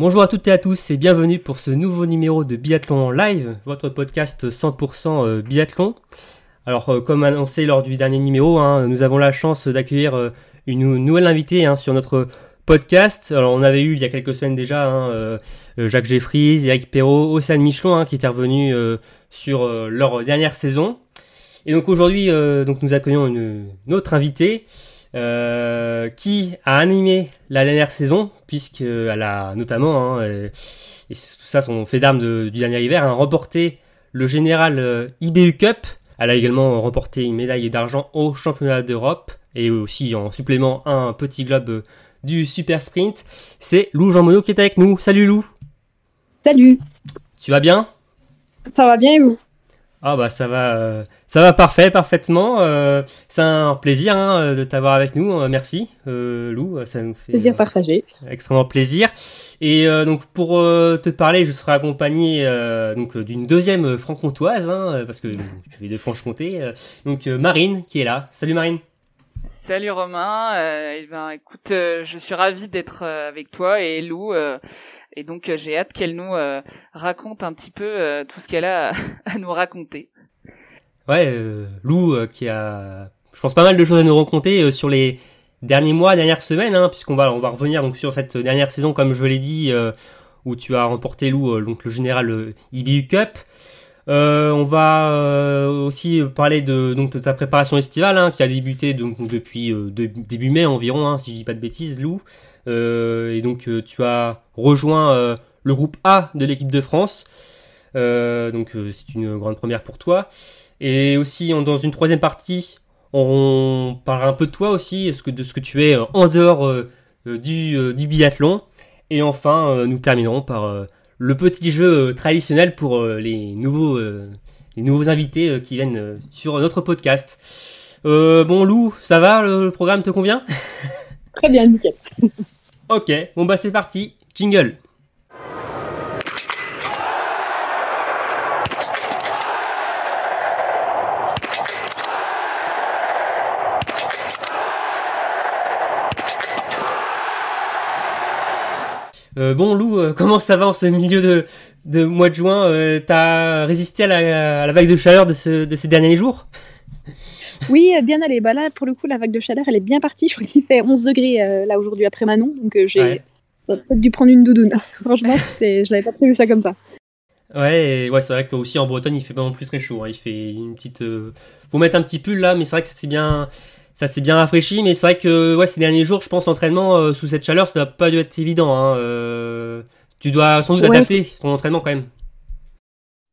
Bonjour à toutes et à tous et bienvenue pour ce nouveau numéro de Biathlon Live, votre podcast 100% euh, biathlon. Alors euh, comme annoncé lors du dernier numéro, hein, nous avons la chance d'accueillir euh, une nouvelle invitée hein, sur notre podcast. Alors on avait eu il y a quelques semaines déjà hein, Jacques Jeffries, Eric Perrault, Océane Michelon qui étaient revenus sur leur dernière saison. Et donc aujourd'hui donc nous accueillons une autre invitée. Euh, qui a animé la dernière saison, puisqu'elle a notamment, hein, et, et, tout ça son fait d'armes du dernier hiver, hein, remporté le général euh, IBU Cup. Elle a également remporté une médaille d'argent au championnat d'Europe et aussi en supplément un petit globe euh, du super sprint. C'est Lou Jean Monod qui est avec nous. Salut Lou. Salut. Tu vas bien? Ça va bien et vous? Ah bah ça va, euh, ça va parfait, parfaitement. Euh, c'est un plaisir hein, de t'avoir avec nous. Euh, merci Lou, ça nous fait plaisir partagé. extrêmement plaisir. Et donc pour te parler, je serai accompagné donc d'une deuxième franc-comtoise, hein, parce que je vais de Franche-Comté. donc Marine qui est là. Salut Marine. Salut Romain. Eh ben écoute, je suis ravie d'être avec toi et Lou. Et donc euh, j'ai hâte qu'elle nous euh, raconte un petit peu euh, tout ce qu'elle a à nous raconter. Ouais, Lou qui a, je pense, pas mal de choses à nous raconter sur les derniers mois, dernières semaines, hein, puisqu'on va, on va revenir donc sur cette dernière saison, comme je l'ai dit, où tu as remporté Lou, donc le général IBU Cup. On va aussi parler de, ta préparation estivale hein, qui a débuté depuis début mai environ, hein, si je dis pas de bêtises, Lou. Euh, et donc euh, tu as rejoint euh, le groupe A de l'équipe de France. donc c'est une grande première pour toi. Et aussi dans une troisième partie, on parlera un peu de toi aussi, de ce que tu es en dehors du, biathlon. Et enfin, nous terminerons par le petit jeu traditionnel pour les, nouveaux, les nouveaux invités qui viennent sur notre podcast. bon Lou, ça va Le programme te convient? Très bien, nickel. ok, bon bah c'est parti, jingle. Euh, bon Lou, euh, comment ça va en ce milieu de, de mois de juin euh, T'as résisté à la, à la, vague de chaleur de, ce, de ces derniers jours? Oui, bien allé. Bah là, pour le coup, la vague de chaleur, elle est bien partie. Je crois qu'il fait 11 degrés là aujourd'hui après Manon, donc j'ai peut-être dû prendre une doudoune. Franchement, je n'avais pas prévu ça comme ça. Ouais, ouais, c'est vrai qu'aussi en Bretagne, il fait pas non plus très chaud. Hein. Il fait une petite. Faut mettre un petit pull là, mais c'est vrai que c'est bien. Ça s'est bien rafraîchi, mais c'est vrai que ouais, ces derniers jours, je pense, entraînement sous cette chaleur, ça n'a pas dû être évident. Hein. tu dois sans doute adapter ton entraînement quand même.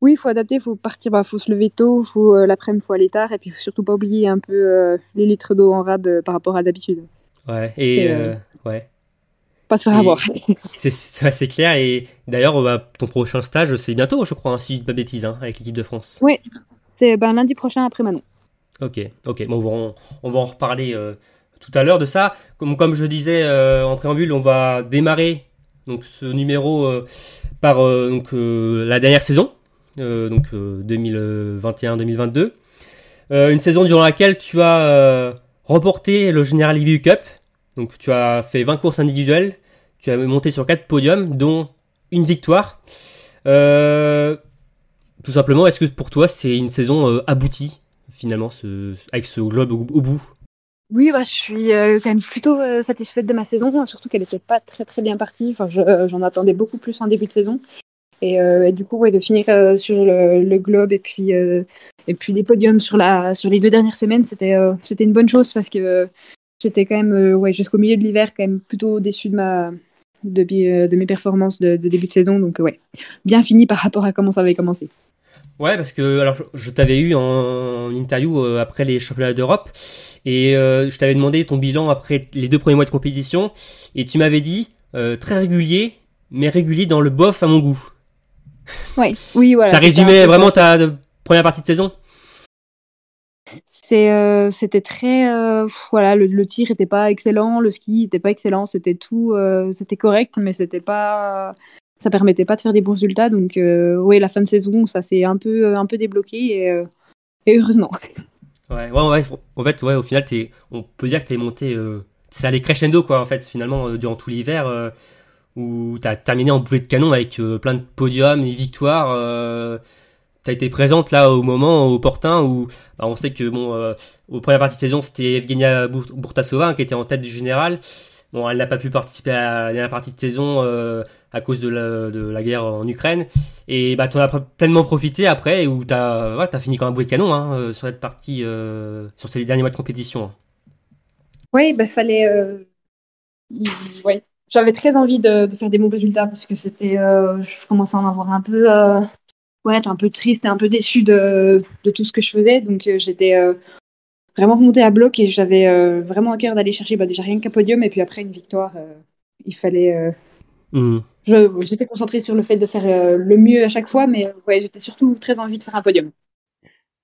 Oui, il faut adapter, il faut partir, bah, faut se lever tôt, faut euh, l'après-midi, faut aller tard, et puis faut surtout pas oublier un peu euh, les litres d'eau en rade euh, par rapport à d'habitude. Ouais, et ouais. Pas se faire avoir. C'est clair, et d'ailleurs, bah, ton prochain stage, c'est bientôt, je crois, hein, si je dis pas bêtise, hein, avec l'équipe de France. Oui, c'est ben, lundi prochain après Manon. Ok, ok, bon, on, va, en reparler tout à l'heure de ça. Comme, je disais en préambule, on va démarrer donc, ce numéro par donc, la dernière saison euh, donc 2021-2022. Euh, euh, une saison durant laquelle tu as remporté le General IBU Cup. Donc tu as fait 20 courses individuelles, tu as monté sur 4 podiums, dont une victoire. tout simplement, est-ce que pour toi c'est une saison aboutie? Finalement avec ce globe au, bout oui, bah, je suis quand même plutôt satisfaite de ma saison, surtout qu'elle n'était pas très très bien partie. Enfin, j'en attendais beaucoup plus en début de saison. Et, euh, du coup, de finir euh, sur le, globe et puis, euh, et puis les podiums sur, la, sur les deux dernières semaines, c'était c'était une bonne chose parce que j'étais quand même, ouais, jusqu'au milieu de l'hiver, quand même plutôt déçu de, ma, de mes performances de, de, début de saison. Donc, ouais, bien fini par rapport à comment ça avait commencé. Ouais, parce que alors je, t'avais eu en, interview après les championnats d'Europe et je t'avais demandé ton bilan après les deux premiers mois de compétition et tu m'avais dit très régulier, mais régulier dans le bof à mon goût. Ouais, oui, voilà. ça résumait vraiment ta euh, première partie de saison? C'est, euh, c'était très, euh, voilà, le, le tir était pas excellent, le ski était pas excellent, c'était tout, euh, c'était correct, mais c'était pas, ça permettait pas de faire des bons résultats. Donc, euh, ouais, la fin de saison, ça s'est un peu, un peu débloqué et, euh, et heureusement. Ouais, ouais, ouais, en fait, ouais, au final, on peut dire que t'es monté, euh, c'est allé crescendo, quoi, en fait, finalement, euh, durant tout l'hiver, euh, où t'as terminé en boulet de canon avec euh, plein de podiums et victoires. Euh, t'as été présente là au moment opportun où bah, on sait que, bon, euh, aux premières parties de saison, c'était Evgenia Bourtasova hein, qui était en tête du général. Bon, elle n'a pas pu participer à la dernière partie de saison euh, à cause de la, de la guerre en Ukraine. Et bah, t'en as pleinement profité après, où t'as ouais, t'as fini comme un boulet de canon hein, euh, sur cette partie, euh, sur ces derniers mois de compétition. Oui, bah, fallait. euh, ouais. J'avais très envie de, de faire des bons résultats parce que c'était. euh, je commençais à en avoir un peu. ouais, être un peu triste et un peu déçue de, de tout ce que je faisais. Donc j'étais vraiment remontée à bloc et j'avais vraiment à cœur d'aller chercher bah, déjà rien qu'un podium et puis après une victoire. il fallait. je- J'étais concentrée sur le fait de faire euh, le mieux à chaque fois, mais euh, ouais, j'étais surtout très envie de faire un podium.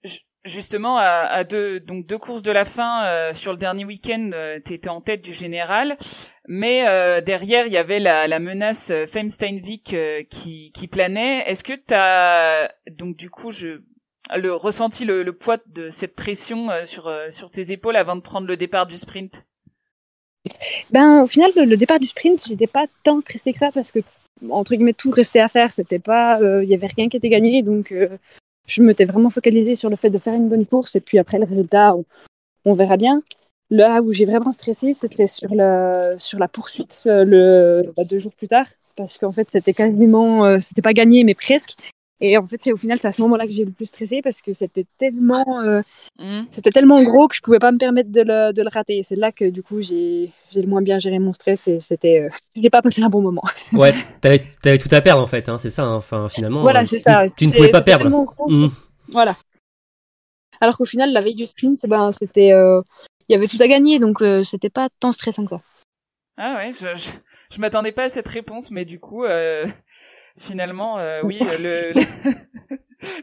Ju- Justement, à, à deux, donc deux courses de la fin euh, sur le dernier week-end, euh, t'étais en tête du général, mais euh, derrière il y avait la, la menace euh, Femme Steinvik euh, qui, qui planait. Est-ce que t'as donc du coup je le ressenti le, le poids de cette pression sur sur tes épaules avant de prendre le départ du sprint? Ben, au final, le, départ du sprint, j'étais pas tant stressée que ça parce que, entre guillemets, tout restait à faire. C'était pas, il y avait rien qui était gagné. Donc, euh, je m'étais vraiment focalisée sur le fait de faire une bonne course. Et puis après, le résultat, on, on verra bien. Là où j'ai vraiment stressé, c'était sur la, sur la poursuite euh, le, bah, deux jours plus tard. Parce qu'en fait, c'était quasiment, euh, c'était pas gagné, mais presque. Et en fait, c'est au final, c'est à ce moment-là que j'ai le plus stressé parce que c'était tellement, euh, Hmm c'était tellement gros que je pouvais pas me permettre de le, de le rater. C'est là que du coup j'ai j'ai le moins bien géré mon stress et c'était euh, j'ai pas passé un bon moment. Ouais, t'avais, t'avais tout à perdre en fait, hein, c'est ça. hein. Enfin, finalement, voilà, euh, c'est ça. Tu, tu ne pouvais pas perdre. gros. Mhm. Voilà. Alors qu'au final, la veille du sprint, eh ben c'était euh, il y avait tout à gagner donc euh, c'était pas tant stressant que ça. Ah ouais, je, je, je m'attendais pas à cette réponse, mais du coup, euh, finalement, euh, oui, le. le-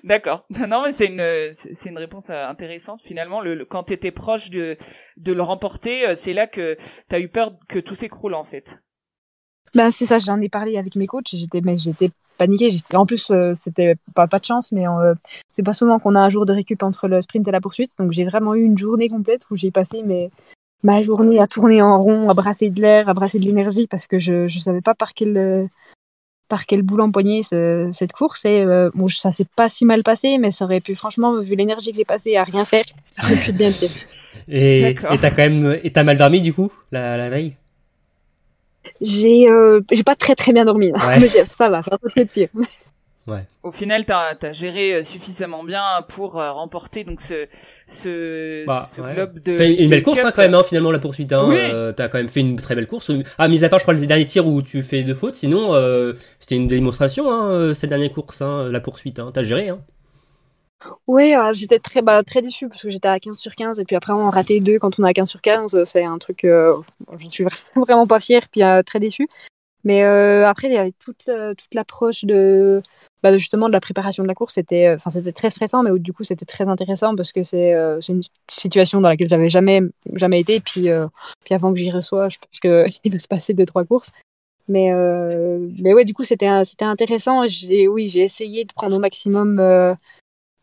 D'accord. Non, mais c'est une c'est une réponse euh, intéressante finalement. Le, le- quand t'étais proche de de le remporter, euh, c'est là que t'as eu peur que tout s'écroule en fait. Bah c'est ça, j'en ai parlé avec mes coachs, et j'étais mais j'étais paniquée. J'étais- En plus, euh, c'était pas, pas de chance, mais euh, c'est pas souvent qu'on a un jour de récup entre le sprint et la poursuite. Donc j'ai vraiment eu une journée complète où j'ai passé mes, ma journée à tourner en rond, à brasser de l'air, à brasser de l'énergie parce que je je savais pas par quel euh, par quel bout l'empoigner ce- cette course. Et euh, bon, ça s'est pas si mal passé, mais ça aurait pu franchement, vu l'énergie que j'ai passée à rien faire, ça aurait pu être bien pire. Et t'as quand même, et t'as mal dormi du coup la, la veille? J'ai euh, j'ai pas très très bien dormi, Ouais. mais j'ai- ça va, ça peut être pire. Au final, t'as as géré euh, suffisamment bien pour euh, remporter donc ce ce, Bah, ce ouais. globe de. Fait une belle course hein, quand même, hein, finalement la poursuite. Hein, Oui. euh, t'as quand même fait une très belle course. Ah, mis à part, je crois les derniers tirs où tu fais deux fautes. Sinon, euh, c'était une démonstration hein, cette dernière course, hein, la poursuite. Hein, t'as géré. Hein. Oui, euh, j'étais très, bah, très déçue parce que j'étais à 15 sur 15 et puis après on a raté deux quand on est à 15 sur 15. euh, C'est un truc, euh, j'en suis vraiment, vraiment pas fière puis euh, très déçue. Mais euh, après, toute, toute l'approche de, bah, justement de la préparation de la course. C'était euh, enfin, c'était très stressant, mais du coup, c'était très intéressant parce que c'est euh, une situation dans laquelle j'avais jamais, jamais été. Puis, euh, puis avant que j'y reçois, je pense qu'il va se passer deux, trois courses. Mais, mais ouais, du coup, c'était c'était intéressant. J'ai, oui, j'ai essayé de prendre au maximum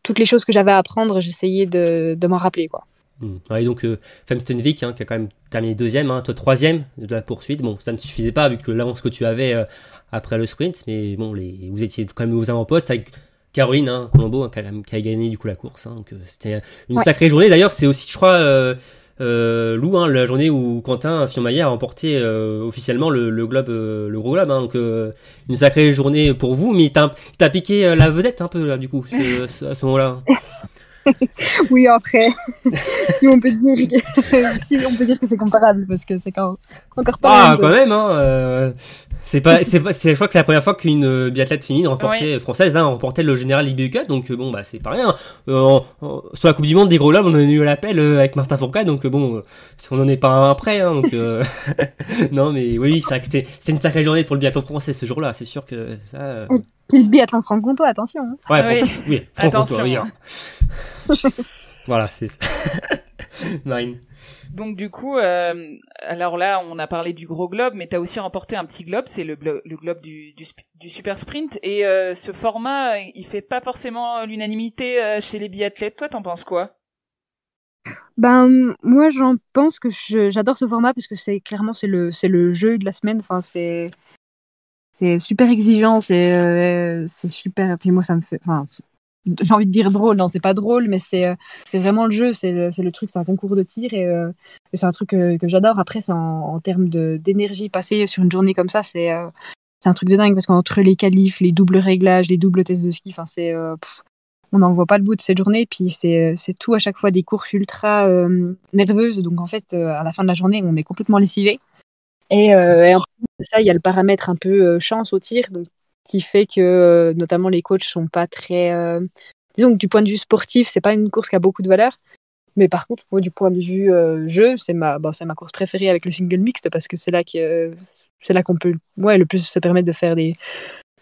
toutes les choses que j'avais à apprendre. J'essayais de, de m'en rappeler, quoi. Hmm. Ouais, donc euh, Fem Stenvik, hein, qui a quand même terminé deuxième, hein, toi troisième de la poursuite. Bon, ça ne suffisait pas vu que l'avance que tu avais euh, après le sprint, mais bon, les, vous étiez quand même aux avant-postes avec Caroline hein, Colombo hein, qui, a, qui a gagné du coup la course. Donc euh, c'était une Ouais. sacrée journée. D'ailleurs, c'est aussi, je crois, euh, euh, Lou, la journée où Quentin Fillon-Maillet a remporté officiellement le, le globe, le gros globe. Donc une sacrée journée pour vous, mais t'as piqué la vedette un peu là du coup à ce moment-là. Oui, après, si on peut dire, que- si on peut dire que c'est comparable, parce que c'est quand, encore pas la Ah, quand même, hein. euh, c'est pas, c'est pas, c'est, je crois que c'est la première fois qu'une euh, biathlète féminine remportait, française, hein, remportait le général IBU Cup, donc euh, bon, bah, c'est pas rien. Euh, en- en- sur la Coupe du Monde des gros lobes, on a eu l'appel euh, avec Martin Fourcade, donc euh, bon, euh, on n'en est pas un près, hein, donc, euh, non, mais oui, c'est vrai que c'était, c'était une sacrée journée pour le biathlon français ce jour-là, c'est sûr que, ça, euh, Puis le biathlon franc-comtois, attention. hein. Ouais, Oui. Franck- oui, Franck Attention, hein. voilà, c'est ça. Marine. Donc du coup, euh, alors là, on a parlé du gros globe, mais t'as aussi remporté un petit globe, c'est le, glo- le globe du, du, super sprint. Et euh, ce format, il fait pas forcément l'unanimité euh, chez les biathlètes. Toi, t'en penses quoi? Ben moi j'en pense que j'adore ce format parce que c'est clairement c'est le c'est le jeu de la semaine. Enfin c'est c'est super exigeant, c'est euh, c'est super. Et puis moi ça me fait. Enfin j'ai envie de dire drôle, non c'est pas drôle, mais c'est euh, c'est vraiment le jeu, c'est le, le truc, c'est un concours de tir et, euh, c'est un truc que, j'adore. Après c'est en, termes d'énergie passée sur une journée comme ça, c'est euh, c'est un truc de dingue parce qu'entre les qualifs, les doubles réglages, les doubles tests de ski, enfin c'est on n'en voit pas le bout de cette journée. Puis c'est tout à chaque fois des courses ultra nerveuses. Donc en fait, à la fin de la journée, on est complètement lessivé. Et, en plus de ça, il y a le paramètre un peu chance au tir, qui fait que euh, notamment les coachs sont pas très. euh, disons que du point de vue sportif, c'est pas une course qui a beaucoup de valeur. Mais par contre, du point de vue euh, jeu, c'est ma, bon, c'est ma course préférée avec le single mixte parce que c'est là que c'est là qu'on peut ouais, le plus se permettre de faire des,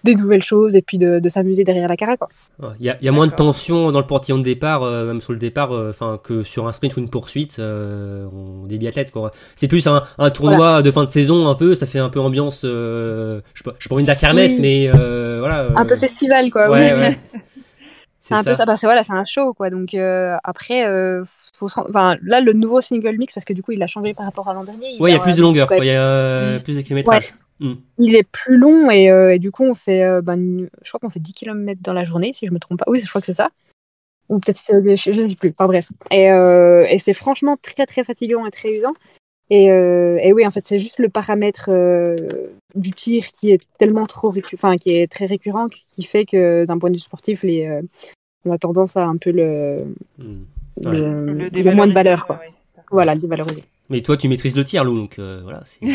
des nouvelles choses et puis de, de s'amuser derrière la. Ouais, Il y a, il y a moins de tension dans le portillon de départ, euh, même sur le départ, euh, enfin que sur un sprint ou une poursuite euh, on- des biathlètes. quoi. C'est plus un, un tournoi de fin de saison un peu, ça fait un peu ambiance, euh, je sais pas, je pas la kermesse, Oui. mais euh, voilà. Un peu euh, festival, quoi. oui. Ouais. C'est un peu ça, parce que voilà, c'est un show, quoi. Donc euh, après, euh, faut se rend- enfin, là, le nouveau single mix, parce que du coup, il a changé par rapport à l'an dernier. Ouais, il y a plus de longueur, il y a euh, plus de kilométrage. Mm. Il est plus long et, euh, et du coup, on fait, euh, ben, je crois qu'on fait 10 km dans la journée, si je me trompe pas. Oui, je crois que c'est ça. Ou peut-être c'est des- je ne sais plus. Enfin bref. Et, euh, et c'est franchement très très fatigant et très usant. Et, euh, et oui, en fait, c'est juste le paramètre euh, du tir qui est tellement trop enfin qui est très récurrent, qui fait que d'un point de vue sportif, les, euh, on a tendance à un peu le, Mm. le, Ouais. le moins de dévaloriser, valeur, quoi. ouais. Voilà, le dévaloriser. Mais toi, tu maîtrises le tir, Lou, donc euh, voilà.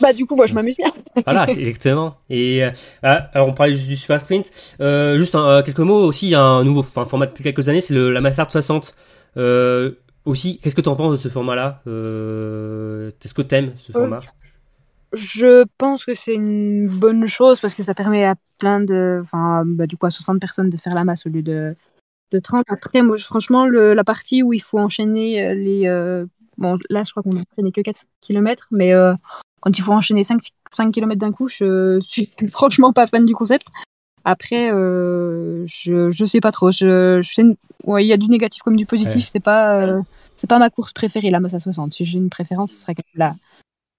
Bah du coup, moi, je m'amuse bien. Voilà, exactement. Et euh, ah, alors on parlait juste du super sprint. Euh, juste un- quelques mots aussi. Il y a un nouveau format depuis quelques années, c'est le la Mastart 60. Euh, aussi, qu'est-ce que tu en penses de ce format-là? Est-ce que t'aimes ce format? Je pense que c'est une bonne chose parce que ça permet à plein de, enfin, bah, du coup, à 60 personnes de faire la masse au lieu de, de 30. Après, moi, franchement, le- la partie où il faut enchaîner les, euh, bon, là, je crois qu'on n'a enchaîné que 4 km, mais euh, quand il faut enchaîner 5, 5 km d'un coup, je suis franchement pas fan du concept. Après, euh, je, je sais pas trop. Je, je ouais, il y a du négatif comme du positif. Ouais. C'est pas, euh, c'est pas ma course préférée, la masse à 60. Si j'ai une préférence, ce serait quand même la,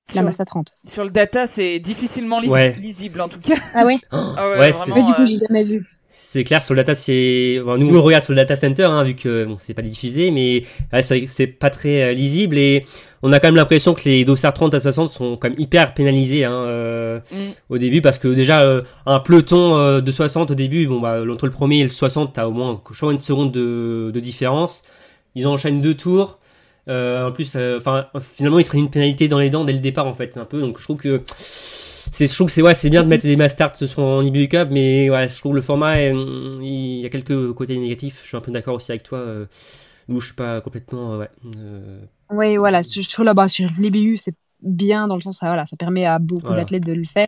la Sur, masse à 30. sur le data, c'est difficilement lis- Ouais. lisible en tout cas. Ah ouais? Ah ouais, Ouais, vraiment, Mais du coup, j'ai jamais vu. C'est clair sur le data, c'est bon, nous on regarde sur le data center hein, vu que bon, c'est pas diffusé, mais ouais, c'est pas très euh, lisible et on a quand même l'impression que les dossards 30 à 60 sont quand même hyper pénalisés hein, euh, mm. au début parce que déjà euh, un peloton de 60 au début, bon bah entre le premier et le 60, t'as au moins je crois, une seconde de, de différence. Ils enchaînent deux tours. En plus, enfin finalement ils se prennent une pénalité dans les dents dès le départ en fait un peu. Donc je trouve que c'est je trouve que c'est ouais c'est bien de mettre des masters ce sont en IBU Cup mais ouais je trouve que le format est, hum, il y a quelques côtés négatifs je suis un peu d'accord aussi avec toi euh, où je suis pas complètement euh, ouais euh, Oui, voilà, sur, sur la base, sur l'EBU, c'est bien dans le sens, ça, voilà, ça permet à beaucoup Voilà. d'athlètes de le faire.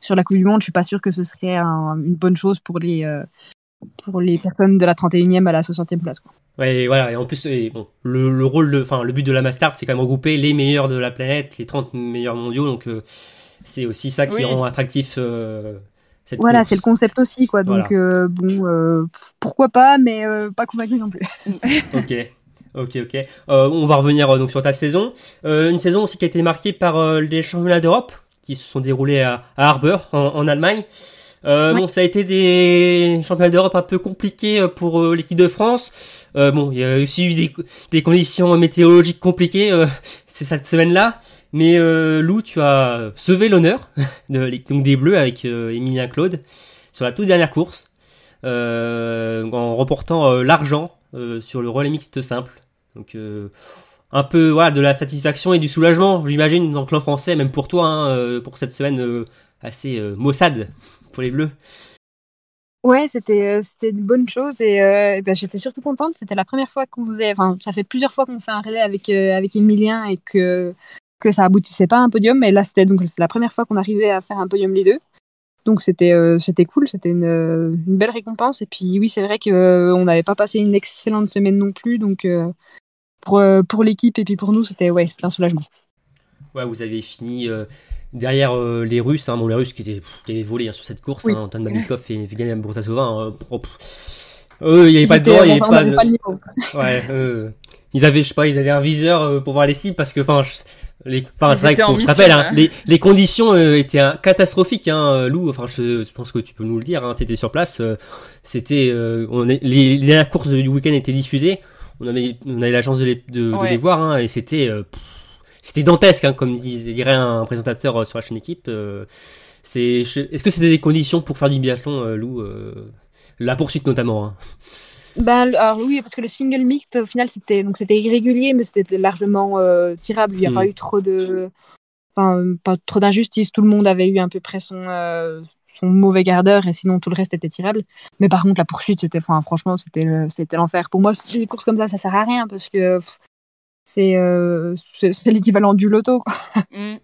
Sur la Coupe du Monde, je suis pas sûre que ce serait un- une bonne chose pour les, euh, pour les personnes de la 31e à la 60e place. Quoi. ouais et voilà et en plus et bon le, le rôle enfin le but de la Mastart c'est quand même regrouper les meilleurs de la planète les 30 meilleurs mondiaux donc euh, c'est aussi ça qui Oui. rend attractif euh, cette Voilà, c'est le concept aussi, quoi. Donc, euh, bon, euh, pourquoi pas, mais euh, pas convaincu non plus. Ok, ok, ok. Euh, on va revenir euh, donc sur ta saison. Euh, une saison aussi qui a été marquée par euh, les championnats d'Europe qui se sont déroulés à, à Harbour en, en Allemagne. Euh, Ouais. Bon, ça a été des championnats d'Europe un peu compliqués pour euh, l'équipe de France. Euh, bon, il y a aussi eu des, des conditions météorologiques compliquées euh, c'est cette semaine-là. Mais euh, Lou, tu as sauvé l'honneur des Bleus avec euh, Emilien Claude sur la toute dernière course euh, en remportant euh, l'argent euh, sur le relais mixte simple. Donc euh, un peu voilà de la satisfaction et du soulagement, j'imagine, dans le clan français, même pour toi, hein, euh, pour cette semaine euh, assez euh, maussade pour les Bleus. Ouais, c'était euh, c'était une bonne chose et euh, ben, j'étais surtout contente. C'était la première fois qu'on faisait, enfin, ça fait plusieurs fois qu'on fait un relais avec euh, avec Emilien et que que ça aboutissait pas à un podium. Mais là, c'était donc la première fois qu'on arrivait à faire un podium les deux. Donc c'était euh, c'était cool, c'était une, une, belle récompense. Et puis oui, c'est vrai qu'on n'avait pas passé une excellente semaine non plus. Donc pour, pour l'équipe et puis pour nous, c'était ouais, un soulagement. Ouais, vous avez fini derrière les Russes, hein, bon, les Russes qui étaient, qui avaient volé hein, sur cette course, oui. hein, Anton Malikov et Evgeny Brosasova. Hein, oh, eux, il n'y avait pas de il n'y avait pas de. Pas ouais, euh, ils avaient, je sais pas, ils avaient un viseur euh, pour voir les cibles parce que, enfin, les, enfin, c'est vrai qu'on se rappelle, hein, les, les conditions euh, étaient catastrophiques, hein, Lou. Enfin, je, je, pense que tu peux nous le dire. Hein, T'étais sur place. Euh, c'était, on est, les, les dernières courses du week-end étaient diffusées. On avait, on avait la chance de les, de, de les voir, hein, et c'était, c'était dantesque, hein, comme dirait un présentateur sur la chaîne équipe. c'est, est-ce que c'était des conditions pour faire du biathlon, Lou La poursuite notamment. Hein? Ben, alors oui, parce que le single mixte, au final, c'était donc c'était irrégulier, mais c'était largement euh, tirable. Il n'y a pas hmm. eu trop de, enfin, pas trop d'injustice. Tout le monde avait eu à peu près son euh, son mauvais quart d'heure, et sinon tout le reste était tirable. Mais par contre, la poursuite, c'était, enfin, franchement, c'était c'était l'enfer. Pour moi, les courses comme ça, ça sert à rien parce que c'est euh, c'est l'équivalent du loto. Quoi. Mm.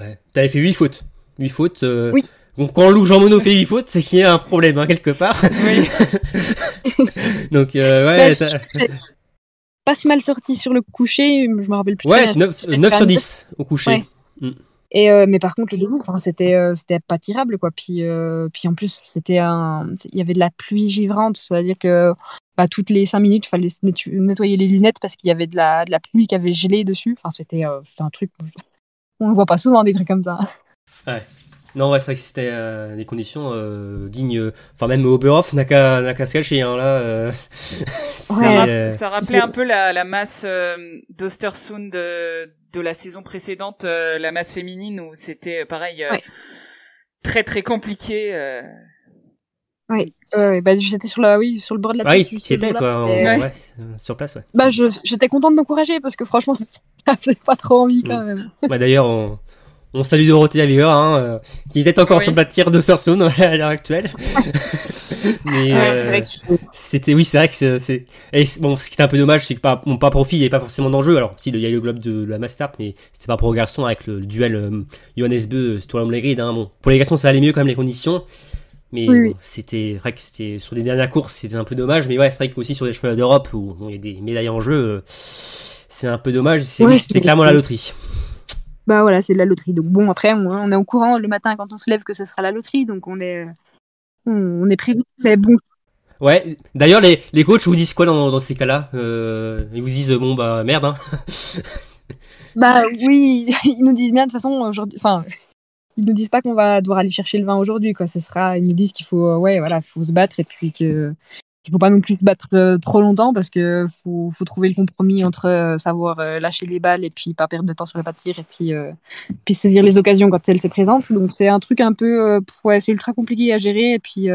Ouais. T'avais fait 8 fautes. 8 fautes. Oui. Donc quand Lou Jean Monod fait 8 fautes, c'est qu'il y a un problème hein, quelque part. Oui. Donc euh, ouais. Bah, pas si mal sorti sur le coucher, je me rappelle plus. Ouais, 9, 9 sur 10 au coucher. Mm. Et euh, mais par contre le enfin c'était euh, c'était pas tirable quoi. Puis euh, puis en plus c'était un, il y avait de la pluie givrante, c'est-à-dire que bah, toutes les 5 minutes il fallait nettoyer les lunettes parce qu'il y avait de la de la pluie qui avait gelé dessus. Enfin c'était c'était un truc, on ne voit pas souvent des trucs comme ça. Ouais. Non, ouais, c'est vrai que c'était euh, des conditions euh, dignes. Enfin, même Oberhof n'a qu'à se cacher. Hein, là, euh, ouais, ça, rappelait un peu la, la masse d'Ostersund de, de la saison précédente, la masse féminine, où c'était pareil, très très compliqué. Oui, bah, j'étais sur, la, oui, sur le bord de la piste. Ah, oui, tu étais, toi, ouais, sur place. Ouais. Bah, j'étais contente d'encourager parce que franchement, ça faisait pas trop envie quand même. Bah, D'ailleurs, on on salue Dorothée Avior, hein, euh, qui était encore sur le tir de Sourcezone à l'heure actuelle. Mais euh, c'était, oui, c'est vrai que c'est. bon, ce qui est un peu dommage, c'est que pas, bon, pas profit, il n'y avait pas forcément d'enjeu. Alors, si, il y a le globe de, la Master, mais c'était pas pour les garçons avec le, duel euh, Johannes Beu, Storm Hein, bon, pour les garçons, ça allait mieux quand même les conditions. Mais c'était vrai que c'était sur les dernières courses, c'était un peu dommage. Mais ouais, c'est vrai qu'aussi sur les chemins d'Europe où il y a des médailles en jeu, c'est un peu dommage. C'était clairement la loterie bah voilà, c'est de la loterie. Donc bon, après, on, est au courant le matin quand on se lève que ce sera la loterie, donc on est, on, est prévu. Mais bon. Ouais. D'ailleurs, les, les coachs vous disent quoi dans, dans ces cas-là? Euh, Ils vous disent bon bah merde. Hein. bah oui, ils nous disent bien de toute façon aujourd'hui. Enfin, ils nous disent pas qu'on va devoir aller chercher le vin aujourd'hui, quoi. Ce sera, ils nous disent qu'il faut, ouais, voilà, faut se battre et puis que il faut pas non plus se battre euh, trop longtemps parce que faut, faut trouver le compromis entre euh, savoir euh, lâcher les balles et puis pas perdre de temps sur le pas de tir et puis, puis saisir les occasions quand elles se présentent. Donc c'est un truc un peu, ouais, c'est ultra compliqué à gérer et puis,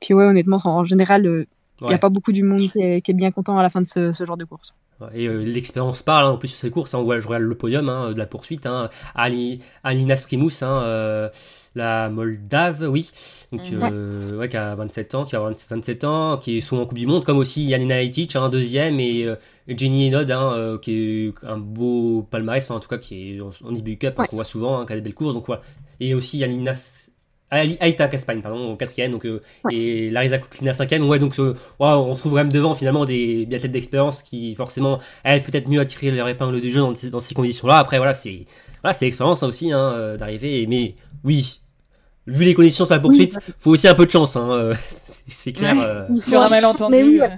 puis ouais, honnêtement, en général, il n'y a pas beaucoup du monde qui est, qui est, bien content à la fin de ce, ce genre de course. Et l'expérience parle, hein, en plus sur ces courses, hein, on voit, je regarde le podium hein, de la poursuite, hein, Ali, Alina Strimous, hein, la Moldave, oui, donc mm. euh, ouais. qui a 27 ans, qui a 27 ans, qui sont en Coupe du Monde, comme aussi Yanina Etic, un deuxième, et euh, Jenny Enod, euh, qui est un beau palmarès, enfin en tout cas qui est en, en IBU Cup, qu'on voit souvent, qui a des belles courses, donc voilà. Et aussi Yanina Aïta Caspagne, pardon, au quatrième, donc, et Larisa Kuklina cinquième. Ouais, donc on se trouve quand même devant finalement des biathlètes d'expérience qui forcément elles peut-être mieux attirer leur épingle du jeu dans, dans ces conditions-là. Après voilà, c'est voilà, c'est l'expérience hein, aussi hein, d'arriver. Mais oui, vu les conditions sur la poursuite, il faut aussi un peu de chance. Hein, euh, c'est clair. Euh... Sur un malentendu. Euh.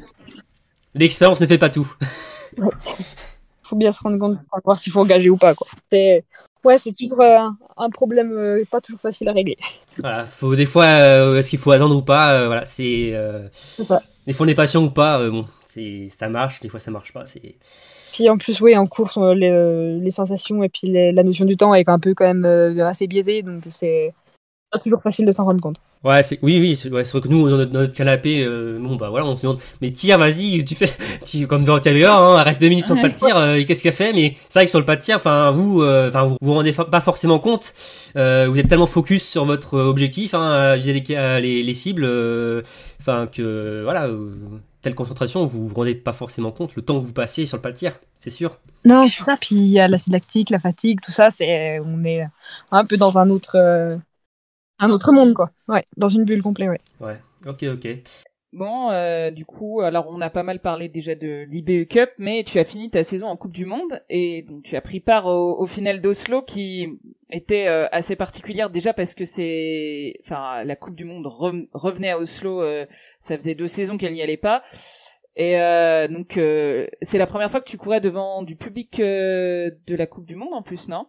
L'expérience ne fait pas tout. Il faut bien se rendre compte pour voir s'il faut engager ou pas. Quoi. Ouais, c'est toujours euh, un problème pas toujours facile à régler. Voilà, faut des fois, est-ce qu'il faut attendre ou pas Voilà, c'est. ça. Des fois on est patient ou pas. bon, c'est ça marche. Des fois ça marche pas. C'est. Puis en plus, oui, en course, les, les sensations et puis la notion du temps est un peu quand même assez biaisée, donc c'est toujours facile de s'en rendre compte. Ouais, c'est oui, oui, c'est vrai que nous dans notre, canapé, euh, bon bah voilà, on se demande, mais tire, vas-y, tu fais, tu, comme dans l'intérieur, hein, reste deux minutes sur le pas de tir, euh, qu'est-ce qu'elle fait Mais c'est vrai que sur le pas de tir, enfin vous, euh, enfin vous vous rendez pas forcément compte, vous êtes tellement focus sur votre objectif, hein, viser les, les, les cibles, enfin que voilà, telle concentration, vous vous rendez pas forcément compte le temps que vous passez sur le pas de tir, c'est sûr. Non, c'est ça. Puis il y a l'acide lactique, la fatigue, tout ça, c'est on est un peu dans un autre un autre monde, quoi. Ouais, dans une bulle complète, ouais. Ouais, ok, ok. Bon, euh, du coup, alors on a pas mal parlé déjà de l'IBU Cup, mais tu as fini ta saison en Coupe du Monde et donc tu as pris part au, au final d'Oslo qui était euh, assez particulière déjà parce que c'est, enfin, la Coupe du Monde re- revenait à Oslo, euh, ça faisait deux saisons qu'elle n'y allait pas. Et euh, donc euh, c'est la première fois que tu courais devant du public euh, de la Coupe du Monde en plus, non?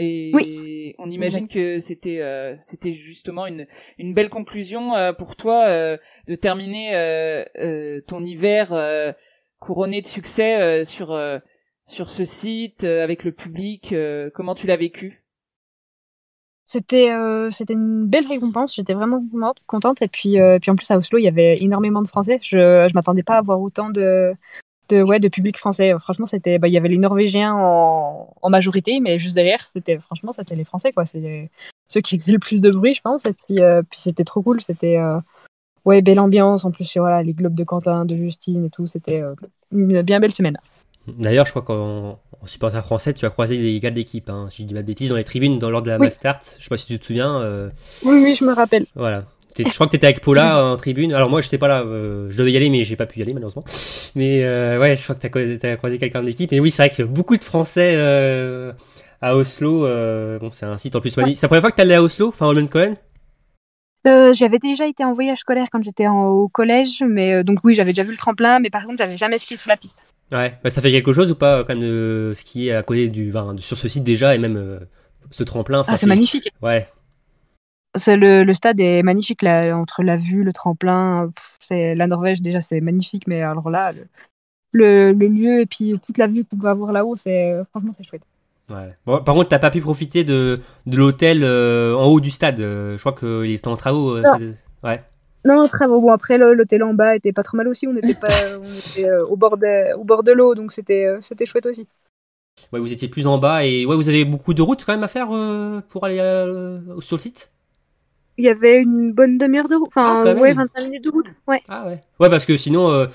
Et on imagine que c'était euh, c'était justement une une belle conclusion euh, pour toi euh, de terminer euh, euh, ton hiver euh, couronné de succès euh, sur euh, sur ce site euh, avec le public. euh, comment tu l'as vécu? C'était euh, c'était une belle récompense. J'étais vraiment contente-. Et puis euh, puis en plus à Oslo, il y avait énormément de Français. Je je m'attendais pas à avoir autant de de ouais de public français. Franchement, c'était bah il y avait les Norvégiens en, en majorité, mais juste derrière, c'était franchement c'était les Français quoi. C'est ceux qui faisaient le plus de bruit, je pense. Et puis euh, puis c'était trop cool. C'était euh, ouais belle ambiance. En plus voilà les globes de Quentin, de Justine et tout. C'était euh, une bien belle semaine. D'ailleurs, je crois qu'en en supporter français, tu as croisé des gars de l'équipe. Hein, si je dis pas de bêtises, dans les tribunes, dans, lors de la Oui. mass start. Je sais pas si tu te souviens. Oui oui, je me rappelle. voilà. Je crois que tu étais avec Paula en tribune. Alors moi, j'étais pas là. euh, je devais y aller, mais j'ai pas pu y aller malheureusement. Mais euh, ouais, je crois que t'as croisé, croisé quelqu'un de l'équipe. Et oui, c'est vrai que beaucoup de Français euh, à Oslo. bon, c'est un site en plus magnifique. C'est la première fois que t'allais à Oslo, enfin Holmenkollen Euh, j'avais déjà été en voyage scolaire quand j'étais au collège, mais donc oui, j'avais déjà vu le tremplin, mais par contre, j'avais jamais skié sur la piste. Ouais. Bah, ça fait quelque chose ou pas quand même de skier à côté du, enfin, sur ce site déjà et même ce tremplin. Ah, c'est magnifique. Ouais. C'est le, le stade est magnifique là, entre la vue, le tremplin. C'est la Norvège déjà, c'est magnifique, mais alors là, le, le, le lieu et puis toute la vue qu'on peut avoir là-haut, c'est euh, franchement c'est chouette. Ouais. Bon, par contre, t'as pas pu profiter de, de l'hôtel euh, en haut du stade. Euh, je crois qu'il était en travaux. euh, Non. Ouais. Non, très bon. Après, l'hôtel en bas était pas trop mal aussi. On était pas, on était au bord de, au bord de l'eau, donc c'était, c'était chouette aussi. Ouais, vous étiez plus en bas et ouais, vous avez beaucoup de routes quand même à faire pour aller sur le site? Il y avait une bonne demi-heure de route, Ah, enfin même. ouais, 25 minutes de route. Ouais. Ah ouais. Ouais, parce que sinon, euh,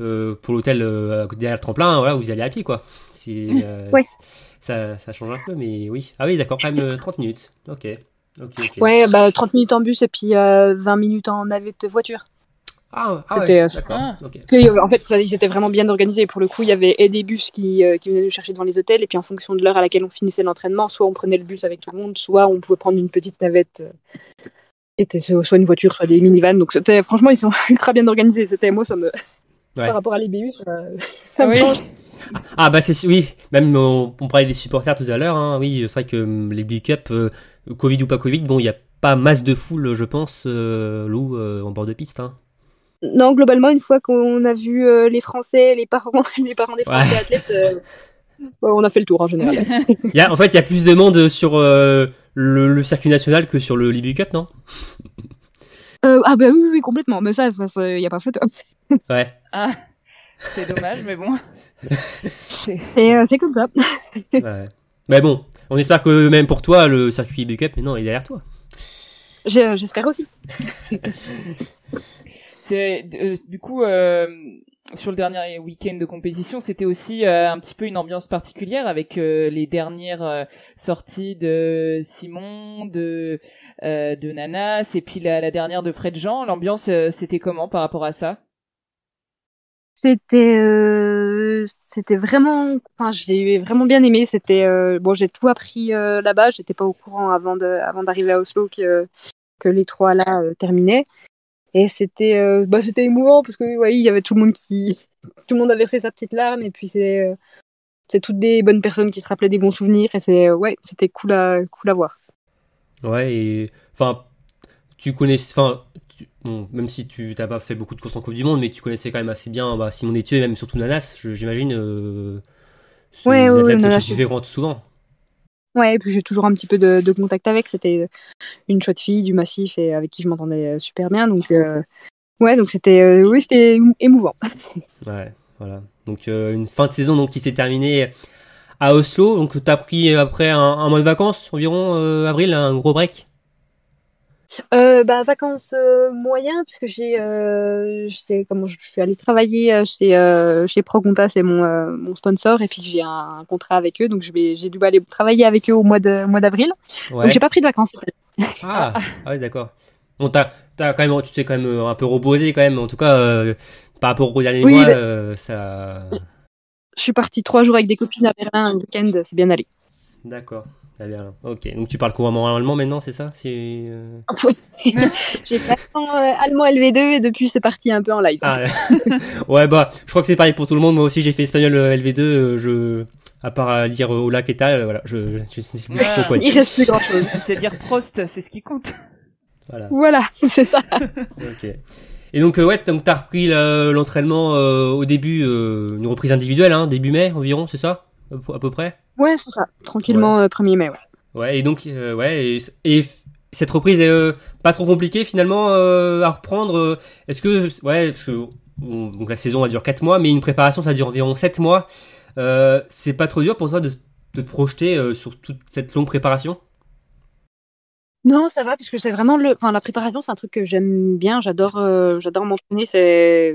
euh, pour l'hôtel euh, derrière le tremplin, voilà, vous y allez à pied quoi. Euh, Ouais. Ça, ça change un peu, mais oui. Ah oui, d'accord, quand même euh, 30 minutes. Ok. Ok, ok. Ouais, bah 30 minutes en bus et puis euh, 20 minutes en navette voiture. Ah, ah ouais, euh, d'accord. Ah. ok. Parce que, euh, En fait, ça, ils étaient vraiment bien organisés. Pour le coup, il y avait et des bus qui, euh, qui venaient nous chercher devant les hôtels, et puis en fonction de l'heure à laquelle on finissait l'entraînement, soit on prenait le bus avec tout le monde, soit on pouvait prendre une petite navette, euh, était so- soit une voiture, soit des minivans. Donc c'était, franchement, ils sont ultra bien organisés. C'était moi, ça me, par rapport à l'IBU, ça, ça me change. Ah bah c'est oui, même on, on parlait des supporters tout à l'heure, hein, oui, c'est vrai que hum, les Big Cup, euh, Covid ou pas Covid, bon, il n'y a pas masse de foule, je pense, euh, Lou, euh, en bord de piste. Hein. Non, globalement, une fois qu'on a vu euh, les Français, les parents, les parents des Français Ouais. athlètes, euh, on a fait le tour en général. Il y a, en fait, il y a plus de monde sur euh, le, le circuit national que sur le Libby Cup, non? Euh, ah bah oui, oui, oui, complètement. Mais ça, il n'y a pas photo. Ouais. Ah, c'est dommage, mais bon. C'est- Et euh, c'est comme ça. ouais. Mais bon, on espère que même pour toi, le circuit Libby Cup, mais non, il est derrière toi. J'ai- J'espère aussi. C'est euh, du coup euh, sur le dernier week-end de compétition, c'était aussi euh, un petit peu une ambiance particulière avec euh, les dernières euh, sorties de Simon, de euh, de Nanas et puis la, la dernière de Fred Jean. L'ambiance, euh, c'était comment par rapport à ça? C'était euh, c'était vraiment enfin j'ai vraiment bien aimé. C'était bon j'ai tout appris là-bas. J'étais pas au courant avant de avant d'arriver à Oslo que que les trois là terminaient et c'était euh, bah c'était émouvant parce que ouais il y avait tout le monde qui tout le monde a versé sa petite larme et puis c'est euh, c'est toutes des bonnes personnes qui se rappelaient des bons souvenirs et c'est ouais c'était cool à cool à voir Ouais, et enfin, tu connais, enfin, bon, même si tu t'as pas fait beaucoup de courses en Coupe du Monde, mais tu connaissais quand même assez bien bah, Simon Etieux et même surtout Nanas, j'imagine. Euh, Ouais, ouais, ouais, que Nanas, tu fais souvent. Ouais, et puis j'ai toujours un petit peu de, contact avec. C'était une chouette fille du massif et avec qui je m'entendais euh, super bien. Donc, euh, ouais, donc c'était euh, oui, émouvant. Ouais, voilà. Donc une fin de saison donc qui s'est terminée à Oslo. Donc t'as pris euh, après un, mois de vacances environ avril, un gros break? Euh, bah, vacances euh, puisque j'ai, euh, comment je suis allée travailler euh, chez, euh, chez Proconta, c'est mon, mon sponsor, et puis j'ai un, un contrat avec eux, donc je vais, j'ai dû aller travailler avec eux au mois de, mois d'avril. Ouais. Donc j'ai pas pris de vacances. Ah, ah oui, d'accord. Bon, t'as quand même, tu t'es quand même un peu reposé quand même. En tout cas, par rapport aux derniers Oui, mois, bah- ça. Je suis partie trois jours avec des copines à Berlin un week-end, c'est bien allé. D'accord. Très bien. Ok. Donc tu parles couramment allemand maintenant, c'est ça? C'est. euh, J'ai fait allemand, euh, allemand LV2 et depuis c'est parti un peu en live. Ah, ouais, bah, je crois que c'est pareil pour tout le monde. Moi aussi, j'ai fait espagnol euh, LV2. euh, Je, à part à dire euh, hola, qu'est tal, voilà, je, je, sais plus trop quoi Il dire. reste plus grand chose. C'est dire Prost, c'est ce qui compte. Voilà. Voilà, c'est ça. Ok. Et donc, euh, ouais, donc t'as repris l'entraînement euh, au début, euh, une reprise individuelle, hein, début mai environ, c'est ça? À À peu près? Ouais, c'est ça. Tranquillement, euh, 1er mai, ouais. Ouais, et donc, euh, ouais, et, cette reprise est euh, pas trop compliquée finalement euh, à reprendre. euh, Est-ce que, ouais, parce que donc la saison elle dure 4 mois, mais une préparation ça dure environ 7 mois. Euh, c'est pas trop dur pour toi de, de te projeter euh, sur toute cette longue préparation? Non, ça va, parce que c'est vraiment le. Enfin, la préparation, c'est un truc que j'aime bien. J'adore, euh, j'adore m'entraîner. C'est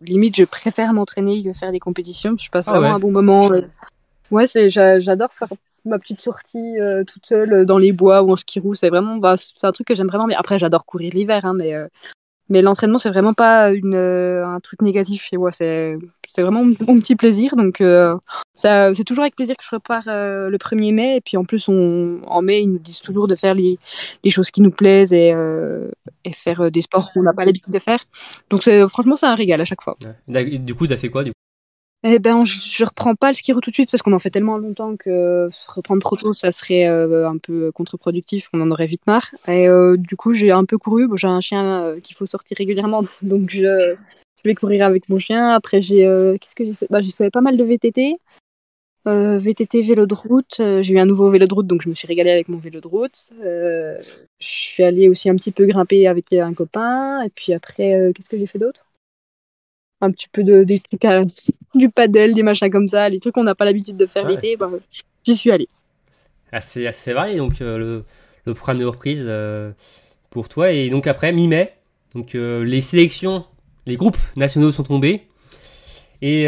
limite, je préfère m'entraîner que faire des compétitions. Je passe Ah vraiment ouais. un bon moment. Ouais, c'est, j'a- j'adore faire ma petite sortie euh, toute seule euh, dans les bois ou en skirou. C'est vraiment, bah, c'est un truc que j'aime vraiment bien. Après, j'adore courir l'hiver, hein, mais euh, mais l'entraînement, c'est vraiment pas une euh, un truc négatif chez moi. C'est c'est vraiment mon, petit plaisir. Donc ça, c'est toujours avec plaisir que je repars le 1er mai. Et puis en plus, en mai, ils nous disent toujours de faire les, les choses qui nous plaisent et, et faire des sports qu'on n'a pas l'habitude de faire. Donc franchement, c'est un régal à chaque fois. Du coup, t'as fait quoi Eh ben, je, reprends pas le ski roue tout de suite parce qu'on en fait tellement longtemps que reprendre trop tôt, ça serait euh, un peu contre-productif. On en aurait vite marre. Et euh, du coup, j'ai un peu couru. J'ai un chien euh, qu'il faut sortir régulièrement, donc je, vais courir avec mon chien. Après, j'ai euh, qu'est-ce bah, fait pas mal de VTT. Euh, VTT, vélo de route. Euh, j'ai eu un nouveau vélo de route, donc je me suis régalée avec mon vélo de route. Euh, je suis allée aussi un petit peu grimper avec un copain. Et puis après, euh, qu'est-ce que j'ai fait d'autre? Un petit peu de, des trucs à- du paddle, des machins comme ça, les trucs qu'on n'a pas l'habitude de faire Ouais. l'été. bah, J'y suis allée. assez, assez varié, donc euh, le, le programme de reprise euh, pour toi. Et donc après, mi-mai, donc euh, les sélections, les groupes nationaux sont tombés. Et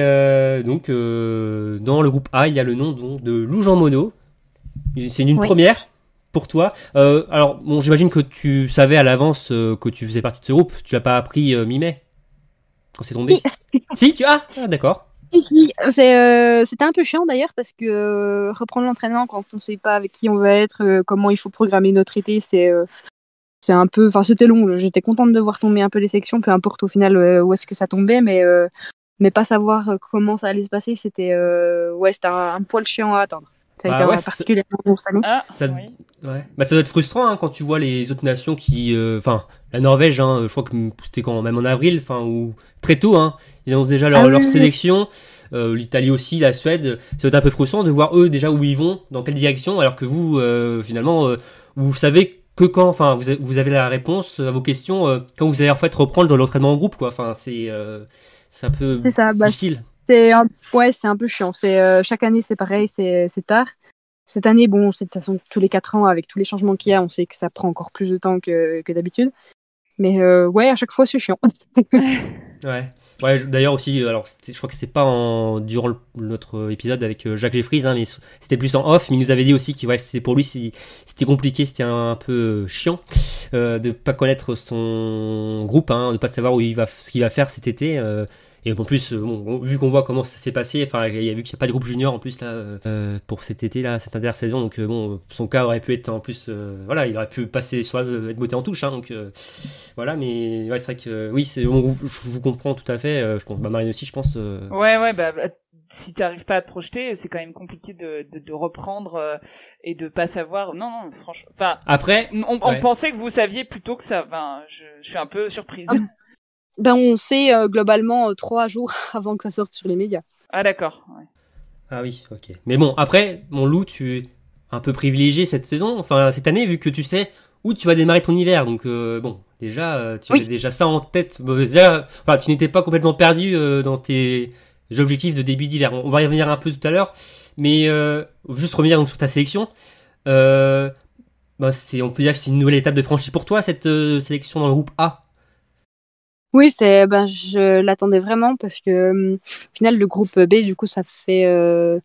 donc, dans le groupe A, il y a le nom donc, de Lou Jean Monod. C'est une Oui. première pour toi. Alors, bon, j'imagine que tu savais à l'avance que tu faisais partie de ce groupe. Tu l'as pas appris mi-mai? Quand c'est tombé Si, tu as ah, d'accord. Si, si, c'est, euh, c'était un peu chiant d'ailleurs parce que euh, reprendre l'entraînement quand on sait pas avec qui on va être, euh, comment il faut programmer notre été, c'est, euh, c'est un peu, enfin c'était long. J'étais contente de voir tomber un peu les sections, peu importe au final euh, où est-ce que ça tombait, mais euh, mais pas savoir comment ça allait se passer, c'était euh, ouais, c'était un, un poil chiant à attendre. Ça a Bah été ouais, particulièrement. Ah, Ça- oui. Ouais. Bah, ça doit être frustrant hein, quand tu vois les autres nations qui. euh, Enfin, la Norvège, hein, je crois que c'était quand même en avril, enfin, ou très tôt, hein, ils ont déjà leur, Ah leur oui, sélection. Euh, L'Italie aussi, la Suède. Être un peu frustrant de voir eux déjà où ils vont, dans quelle direction, alors que vous, euh, finalement, euh, vous savez que quand. Enfin, vous, vous avez la réponse à vos questions quand vous allez en fait reprendre dans l'entraînement en groupe, quoi. Enfin, c'est. c'est un peu C'est ça, bah, difficile. C'est un... ouais, c'est un peu chiant. C'est chaque année c'est pareil, c'est c'est tard. Cette année, bon, c'est de toute façon tous les quatre ans avec tous les changements qu'il y a, on sait que ça prend encore plus de temps que, que d'habitude. Mais euh, ouais, à chaque fois c'est chiant. Ouais. Ouais, d'ailleurs aussi, euh, alors je crois que c'était pas en durant notre épisode avec euh, Jacques Jeffries, hein, mais c'était plus en off. Mais il nous avait dit aussi que c'était pour lui, c'était compliqué, c'était un, peu chiant euh, de pas connaître son groupe, hein, de pas savoir où il va, ce qu'il va faire cet été. Et en plus, euh, bon, on- vu qu'on voit comment ça s'est passé, enfin, il y a vu qu'il n'y a pas de groupe junior en plus là euh, pour cet été là, cette intersaison. Donc euh, bon, son cas aurait pu être en plus, euh, voilà, il aurait pu passer soit euh, être botté en touche, hein, donc. euh, voilà, mais ouais, c'est vrai que euh, oui, c'est, on- je vous comprends tout à fait. euh, je pense, bah, Marine aussi, je pense. euh, Ouais, ouais, bah, bah, si t'arrives pas à te projeter, c'est quand même compliqué de, de, de reprendre euh, et de pas savoir. Non, non, franchement. Enfin, Après, on, on Ouais. pensait que vous saviez plutôt que ça. Enfin, je, je suis un peu surprise. Ben on sait euh, globalement euh, trois jours avant que ça sorte sur les médias. Ah, d'accord. ouais. ah oui, ok. Mais bon, après, mon loup, tu es un peu privilégié cette saison, enfin cette année, vu que tu sais où tu vas démarrer ton hiver. Donc euh, bon, déjà, euh, tu Oui. avais déjà ça en tête. Bon, déjà, enfin, tu n'étais pas complètement perdu euh, dans tes objectifs de début d'hiver. On, va y revenir un peu tout à l'heure, mais euh, juste revenir donc sur ta sélection. Euh, bah, c'est, on peut dire que c'est une nouvelle étape de franchie pour toi cette euh, sélection dans le groupe A. Oui, c'est ben je l'attendais vraiment parce que hum, au final le groupe B du coup ça fait euh,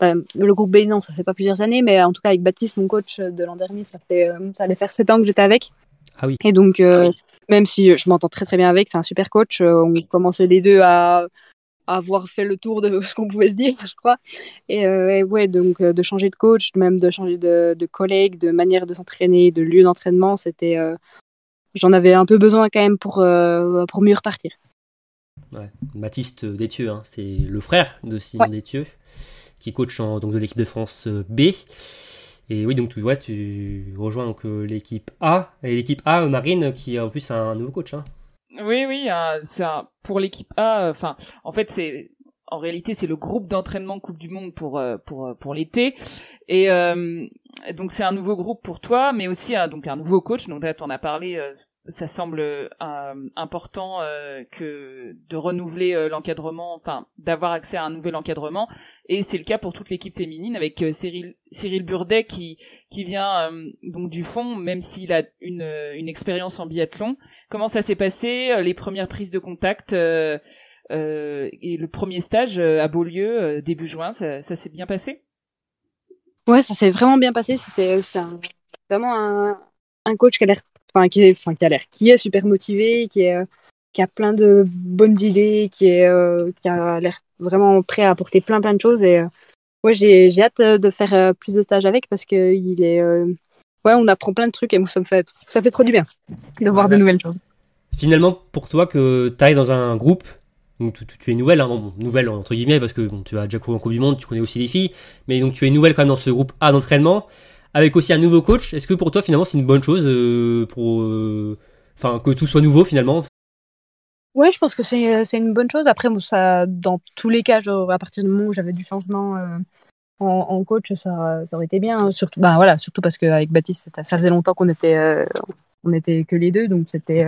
le groupe B, non, ça fait pas plusieurs années, mais en tout cas avec Baptiste, mon coach de l'an dernier, ça fait, ça allait faire sept ans que j'étais avec. Ah oui. Et donc, même si je m'entends très très bien avec, c'est un super coach. on commençait les deux à avoir fait le tour de ce qu'on pouvait se dire, je crois. Et, ouais, donc de changer de coach, même de changer de, de collègue, de manière de s'entraîner, de lieu d'entraînement, c'était, j'en avais un peu besoin quand même pour pour mieux repartir. Ouais. Baptiste Détieux, hein, c'est le frère de Simon ouais. Détieux, qui coach en, donc, de l'équipe de France euh, B. Et oui, donc tu, vois, tu rejoins donc euh, l'équipe A, et l'équipe A, Marine, qui en plus a un nouveau coach. Hein. Oui, oui, euh, c'est pour l'équipe A. Enfin, en fait, c'est en réalité c'est le groupe d'entraînement Coupe du Monde pour pour pour l'été. Et donc c'est un nouveau groupe pour toi, mais aussi un, donc un nouveau coach. Donc là, t'en as parlé ça semble euh, important euh, que de renouveler euh, l'encadrement, enfin d'avoir accès à un nouvel encadrement, et c'est le cas pour toute l'équipe féminine avec Cyril, Cyril Burdet qui qui vient donc du fond, même s'il a une, une expérience en biathlon. Comment ça s'est passé les premières prises de contact et le premier stage à Beaulieu début juin, ça, ça s'est bien passé? Ouais, ça s'est vraiment bien passé. C'était vraiment un, un coach qui a l'air enfin qui est, enfin qui a l'air, qui est super motivé, qui est, euh, qui a plein de bonnes idées, qui est, euh, qui a l'air vraiment prêt à apporter plein plein de choses et euh, ouais j'ai, j'ai hâte de faire plus de stages avec parce que il est, ouais on apprend plein de trucs et moi ça me fait, ça fait trop du bien de voir de nouvelles choses. Finalement pour toi que tu ailles dans un groupe donc tu, es nouvelle, hein, nouvelle entre guillemets, parce que tu as déjà couru en Coupe du Monde, tu connais aussi les filles, mais donc tu es nouvelle quand même dans ce groupe A d'entraînement avec aussi un nouveau coach. Est-ce que pour toi finalement c'est une bonne chose euh, pour, euh, enfin que tout soit nouveau finalement? Ouais, je pense que c'est euh, une bonne chose. Après, ça, dans tous les cas, à partir du moment où j'avais du changement en, coach, ça, aurait été bien. Surtout, bah voilà, surtout parce qu'avec Baptiste, ça faisait longtemps qu'on était, on était que les deux, donc c'était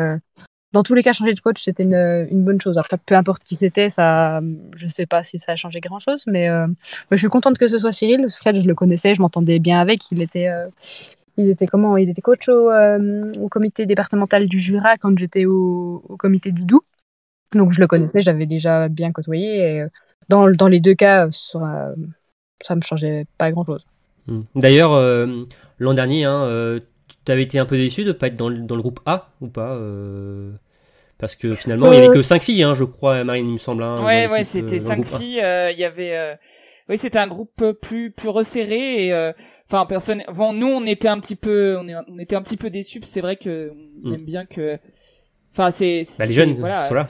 dans tous les cas, changer de coach, c'était une, bonne chose. Peu importe qui c'était, ça, je sais pas si ça a changé grand chose, mais euh, je suis contente que ce soit Cyril. Fred, je le connaissais, je m'entendais bien avec. Il était, euh, il était comment Il était coach au, euh, comité départemental du Jura quand j'étais au, comité du Doubs. Donc, je le connaissais, j'avais déjà bien côtoyé. Et dans, dans les deux cas, ça, ça me changeait pas grand chose. Hmm. D'ailleurs, l'an dernier, hein, tu avais été un peu déçu de ne pas être dans le, dans le groupe A ou pas euh, Parce que finalement, il n'y avait euh, que 5 filles, hein, je crois, Marine, il me semble. Hein, ouais, ouais, c'était 5 euh, filles. Il y avait. Oui, c'était un groupe plus plus resserré et enfin personne. Bon, nous, on était un petit peu, on, est, on était un petit peu déçus. C'est vrai que on mm. aime bien que. Enfin, c'est bah, les jeunes, voilà, voilà.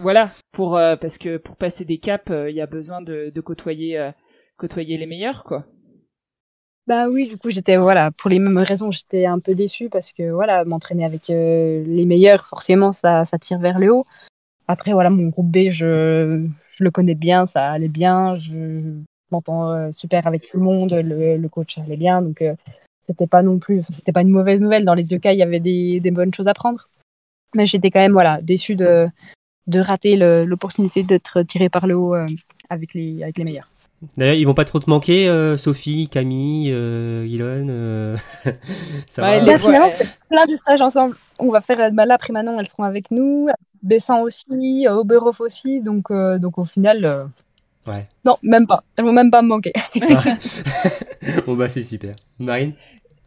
Voilà pour parce que pour passer des caps, il y a besoin de, de côtoyer côtoyer les meilleurs, quoi. Bah oui, du coup, j'étais, voilà, pour les mêmes raisons, j'étais un peu déçue parce que, voilà, m'entraîner avec euh, les meilleurs, forcément, ça, ça tire vers le haut. Après, voilà, mon groupe B, je, je le connais bien, ça allait bien, je m'entends euh, super avec tout le monde, le, le coach allait bien, donc euh, c'était pas non plus, c'était pas une mauvaise nouvelle. Dans les deux cas, il y avait des, bonnes choses à prendre. Mais j'étais quand même, voilà, déçue de, de rater l'opportunité d'être tiré par le haut avec, les, avec les meilleurs. D'ailleurs, ils vont pas trop te manquer, euh, Sophie, Camille, euh, Euh... ça ouais, va. finalement, plein de stages ensemble. On va faire bah, là après Manon, elles seront avec nous. Bessan aussi, Oberhof aussi. Donc, euh, donc au final, euh, ouais. non, même pas. Elles vont même pas me manquer. bon bah c'est super. Marine?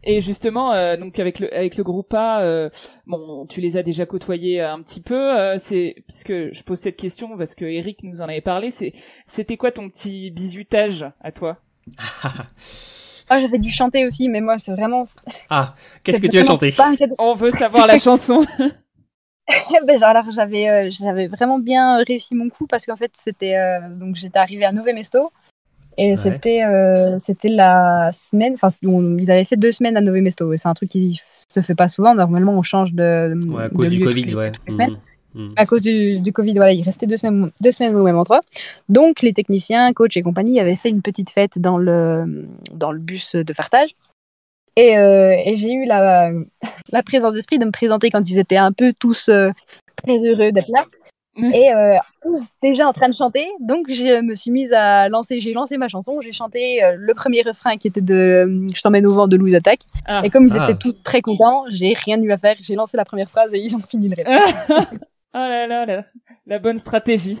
Et justement, euh, donc avec le avec le groupe A, euh, bon, tu les as déjà côtoyés un petit peu. Euh, c'est parce que je pose cette question parce que Eric nous en avait parlé. C'est c'était quoi ton petit bisutage à toi? Ah, j'avais dû chanter aussi, mais moi, c'est vraiment. Ah, qu'est-ce que tu as chanté? On veut savoir la chanson. ben, alors j'avais j'avais vraiment bien réussi mon coup parce qu'en fait c'était donc j'étais arrivée à Nové Mesto et c'était euh, c'était la semaine, enfin ils avaient fait deux semaines à Nové Mesto. C'est un truc qui se fait pas souvent. Normalement, on change de, ouais, à cause du Covid, ouais. Mmh, mmh. À cause du, du, Covid, voilà, il restait deux semaines, deux semaines au même endroit. Donc les techniciens, coachs et compagnie avaient fait une petite fête dans le dans le bus de fartage. Et, euh, et j'ai eu la, la présence d'esprit de me présenter quand ils étaient un peu tous euh, très heureux d'être là et euh, tous déjà en train de chanter. Donc je me suis mise à lancer, j'ai lancé ma chanson, j'ai chanté euh, le premier refrain qui était de euh, Je t'emmène au vent de Louise Attaque. Ah. Et comme ils étaient ah. tous très contents, j'ai rien eu à faire, j'ai lancé la première phrase et ils ont fini le reste. oh là là, la, la bonne stratégie.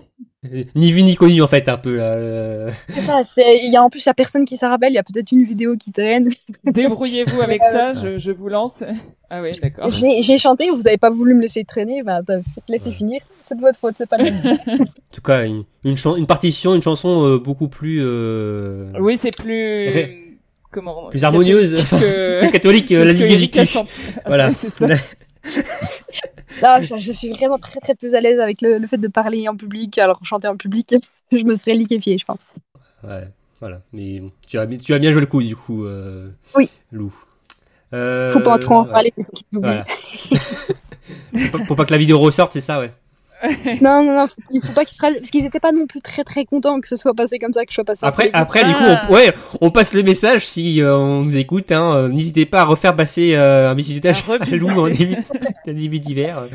Ni vu ni connu en fait un peu. euh. C'est ça, c'est- il y a en plus, il y a personne qui s'en rappelle, il y a peut-être une vidéo qui traîne. Débrouillez-vous avec ça, je, je vous lance. Ah oui, d'accord. J'ai j'ai chanté, vous avez pas voulu me laisser traîner, ben, t'as- laissez Ouais. finir. C'est de votre faute, c'est pas le même. En tout cas, une, une, chan- une partition, une chanson euh, beaucoup plus. euh, Oui, c'est plus... Ré- Comment Plus harmonieuse. que... catholique, euh, que la cul. chante. Voilà. Ouais, c'est ça. Là, je, suis vraiment très très peu à l'aise avec le, le fait de parler en public, alors chanter en public, je me serais liquéfiée, je pense. Ouais, voilà. Mais bon, tu as, tu as bien joué le coup, du coup, euh, Oui. Lou. Euh, Faut pas trop en ouais, parler. Voilà. pas, faut pas que la vidéo ressorte, c'est ça, ouais. Non, non, non, il faut pas qu'ils se râlent, parce qu'ils étaient pas non plus très très contents que ce soit passé comme ça, que je sois passé. Après, après après du coup, Ah. on, ouais, on passe le message si euh, on nous écoute. Hein, euh, N'hésitez pas à refaire passer euh, un bisutage à Lou en début, d'hiver. euh,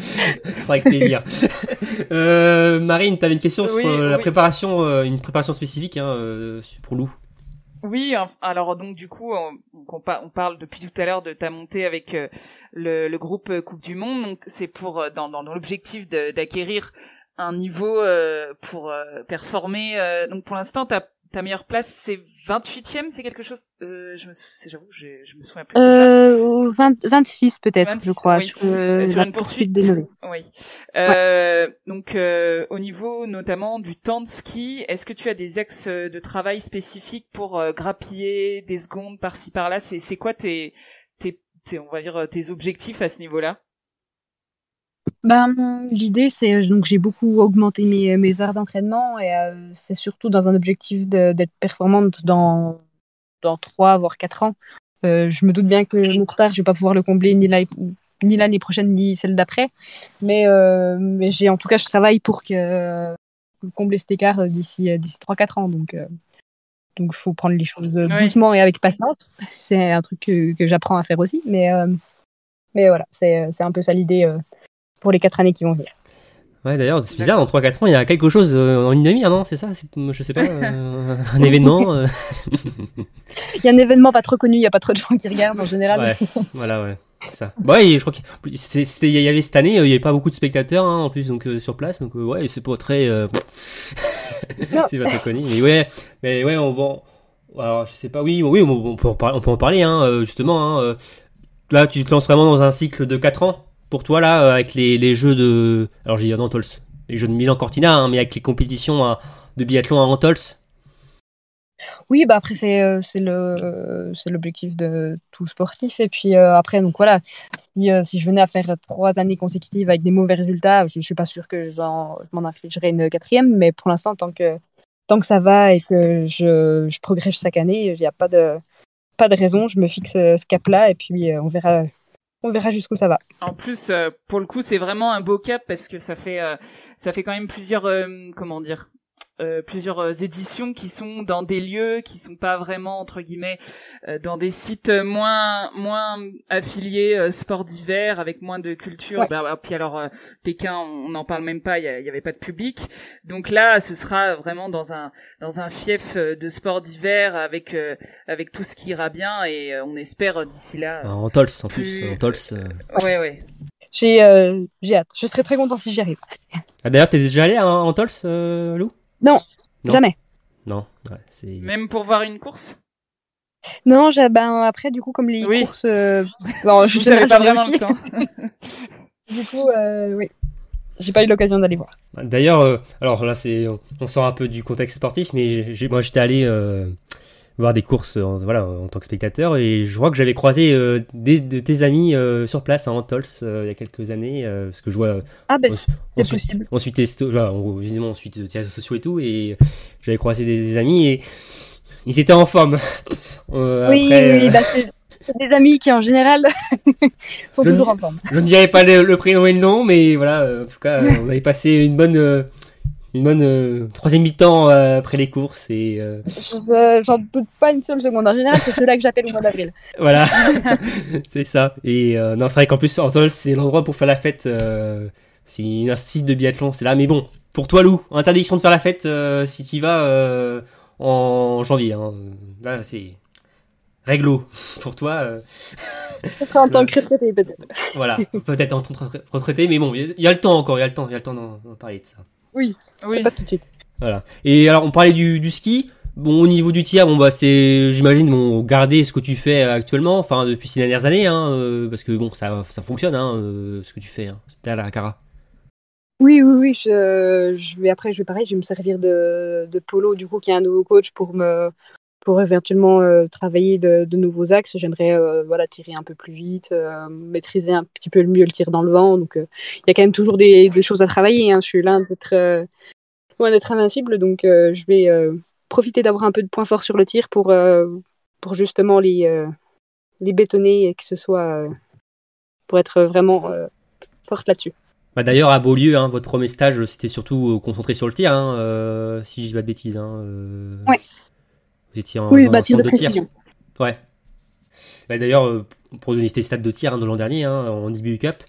Ce sera avec plaisir. euh, Marine, t'avais une question Oui, sur euh, la préparation, euh, une préparation spécifique hein, euh, pour Lou. Oui, alors donc du coup, on, parle depuis tout à l'heure de ta montée avec euh, le, groupe euh, Coupe du Monde. Donc c'est pour euh, dans, dans, l'objectif d'acquérir un niveau pour performer. donc pour l'instant, ta ta meilleure place c'est 28e, c'est quelque chose. Euh, je me j'avoue, je me souviens plus. ça Euh, 20 26 peut-être, 26, je crois, oui. sur, euh, sur une poursuite poursuite. Oui. Euh, Donc, euh, au niveau notamment du temps de ski, est-ce que tu as des axes de travail spécifiques pour euh, grappiller des secondes par-ci par-là? C'est c'est quoi tes, tes, tes, on va dire tes objectifs à ce niveau-là? Ben, l'idée, c'est euh, donc j'ai beaucoup augmenté mes, mes heures d'entraînement et euh, c'est surtout dans un objectif d'être performante dans dans trois voire quatre ans. Euh, je me doute bien que mon retard, je vais pas pouvoir le combler ni l'année ni l'année prochaine ni celle d'après, mais euh, mais j'ai en tout cas je travaille pour que combler cet écart euh, d'ici euh, d'ici trois quatre ans donc euh, donc faut prendre les choses euh, Oui. doucement et avec patience. C'est un truc que, que j'apprends à faire aussi, mais euh, mais voilà, c'est c'est un peu ça l'idée. Pour les quatre années qui vont venir. Ouais, d'ailleurs, c'est bizarre, dans 3-4 ans, il y a quelque chose euh, en ligne de mire, non C'est ça? Je sais pas, euh, un événement euh, Il y a un événement pas trop connu, il y a pas trop de gens qui regardent en général. Ouais, voilà, ouais. c'est Ça. Bah Ouais, je crois qu'il y avait cette année, euh, il y avait pas beaucoup de spectateurs hein, en plus donc sur place, donc ouais, c'est pas très, c'est pas très connu. Mais ouais, mais ouais, on va. Alors je sais pas, oui, oui, on, peut en parler, on peut en parler, hein, justement. Hein, là, tu te lances vraiment dans un cycle de 4 ans? Pour toi là, euh, avec les, jeux de, alors j'ai dit Antols, les jeux de Milan Cortina, hein, mais avec les compétitions hein, de biathlon à Antols? Oui, bah après c'est euh, c'est le c'est l'objectif de tout sportif. Et puis euh, après donc voilà. Si, je venais à faire trois années consécutives avec des mauvais résultats, je, je suis pas sûre que je m'en infligerais une quatrième, mais pour l'instant tant que tant que ça va et que je, progresse chaque année, il n'y a pas de pas de raison, je me fixe ce cap-là et puis on verra on verra jusqu'où ça va. En plus, euh, pour le coup, c'est vraiment un beau cap parce que ça fait euh, ça fait quand même plusieurs euh, comment dire euh, plusieurs euh, éditions qui sont dans des lieux qui sont pas vraiment entre guillemets euh, dans des sites euh, moins moins affiliés euh, sport d'hiver avec moins de culture Ouais. bah, bah, puis alors euh, Pékin on n'en parle même pas il y, a- il y avait pas de public donc là ce sera vraiment dans un dans un fief euh, de sport d'hiver avec euh, avec tout ce qui ira bien et euh, on espère d'ici là euh, Antols en plus, Plus- Antols. euh. ouais ouais J'ai euh, j'ai hâte, je serais très content si j'y arrive. Ah, d'ailleurs, t'es déjà allé à Antols, euh, Lou? Non, Non. jamais. Non, ouais, c'est. même pour voir une course? Non, j'ai- ben après du coup comme les Oui. courses, euh, bon, je savez pas vraiment aussi. le temps. Du coup, euh, oui, j'ai pas eu l'occasion d'aller voir. D'ailleurs, euh, alors là, c'est, on, on sort un peu du contexte sportif, mais moi, j'étais allé euh, voir des courses, en, voilà, en tant que spectateur, et je vois que j'avais croisé euh, des de tes amis euh, sur place à Antols euh, il y a quelques années, euh, parce que je vois, Ah ben c'est ensuite- possible. on, visiblement, on suit tes réseaux sociaux et tout, et j'avais croisé des, des amis et ils étaient en forme. Oui, après, oui, bah, c'est des amis qui en général sont Je toujours en forme. Je ne dirai pas le, le prénom et le nom, mais voilà, en tout cas, on avait passé une bonne, une bonne euh, troisième mi-temps euh, après les courses et euh, Je- J'en doute pas une seule seconde. En général, c'est ceux-là que j'appelle au mois d'avril. voilà, c'est ça. Et non, c'est vrai qu'en plus, Antols, c'est l'endroit pour faire la fête. c'est un site de biathlon, c'est là. Mais bon, pour toi, Lou, interdiction de faire la fête si tu y vas en janvier. hein. Là, c'est réglo pour toi. Ce sera en tant que retraité peut-être. voilà, peut-être en tant que retraité, mais bon, il y, a- il y a le temps encore, il y a le temps, il y a le temps d'en parler de ça. Oui. C'est pas tout de suite. Voilà. Et alors, on parlait du, du ski. Bon, au niveau du tir, bon bah c'est, j'imagine, bon, garder ce que tu fais actuellement, enfin depuis ces dernières années, hein, euh, parce que bon, ça, ça fonctionne, hein, euh, ce que tu fais, hein, à la Cara. Oui, oui, oui. Je, je vais après, je vais pareil, je vais me servir de, de Polo, du coup, qui est un nouveau coach pour me, pour éventuellement euh, travailler de, de, nouveaux axes. J'aimerais, voilà, tirer un peu plus vite, maîtriser un petit peu mieux le tir dans le vent. Donc, il y a quand même toujours des, des choses à travailler. Hein. Je suis là d'être, loin d'être invincible, donc je vais profiter d'avoir un peu de points forts sur le tir pour, euh, pour justement les, euh, les bétonner et que ce soit euh, pour être vraiment forte là-dessus. Bah D'ailleurs, à Beaulieu, hein, votre premier stage, c'était surtout concentré sur le tir, hein, si je dis pas de bêtises. Hein, ouais. Vous étiez en, oui, bah, tir de, tir. Ouais. Bah, D'ailleurs, pour donner tes stats de tir de l'an dernier, en début Cup,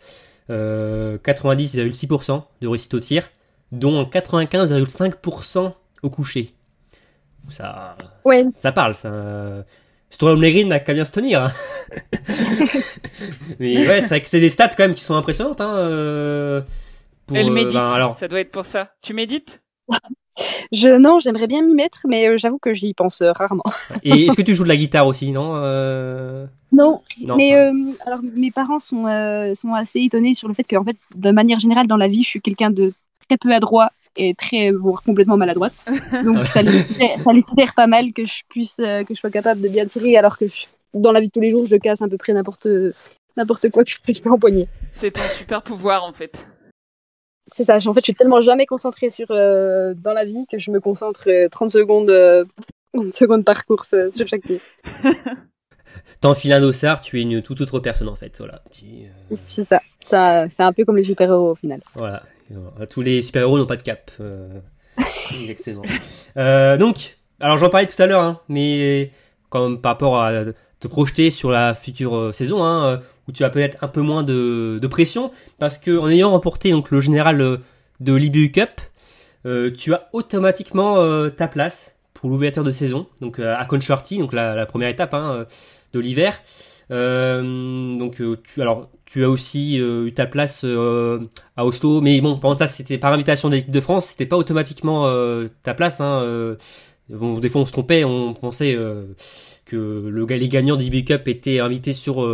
90,6% de réussite au tir, dont 95,5% au coucher. Ça, ouais. ça parle. Ça... Storm Green n'a qu'à bien se tenir. Hein. Mais ouais, c'est vrai que c'est des stats quand même qui sont impressionnantes. Hein, euh, Elle euh, médite, ben, alors... ça doit être pour ça. Tu médites? Je, non, j'aimerais bien m'y mettre, mais euh, j'avoue que j'y pense rarement. Et est-ce que tu joues de la guitare aussi, non non, mais alors mes parents sont, sont assez étonnés sur le fait que, en fait, de manière générale dans la vie, je suis quelqu'un de très peu adroit et très voire complètement maladroite. Donc ça les, ça sidère pas mal que je puisse euh, que je sois capable de bien tirer alors que dans la vie de tous les jours je casse à peu près n'importe n'importe quoi que je peux empoigner. C'est ton super pouvoir en fait. C'est ça, en fait je suis tellement jamais concentrée sur euh, dans la vie que je me concentre 30 euh, secondes 30 secondes par course sur chaque tir. T'enfiles un dossard, tu es une toute autre personne en fait. Voilà. C'est ça. ça c'est un peu comme les super-héros au final. Voilà. Tous les super-héros n'ont pas de cap. Euh, exactement. Euh, donc, alors j'en parlais tout à l'heure, hein, mais comme par rapport à te projeter sur la future euh, saison, hein, où tu as peut-être un peu moins de, pression, parce que en ayant remporté donc le général de l'IBU Cup, tu as automatiquement ta place pour l'ouverture de saison, donc à Concharty, donc la, première étape hein, de l'hiver. donc tu alors tu as aussi euh, eu ta place euh, à Oslo, mais bon, pendant ça, c'était par invitation de l'équipe de France, c'était pas automatiquement euh, ta place. Hein, bon, des fois, on se trompait, on pensait que le, les gagnants du Big Cup étaient invités sur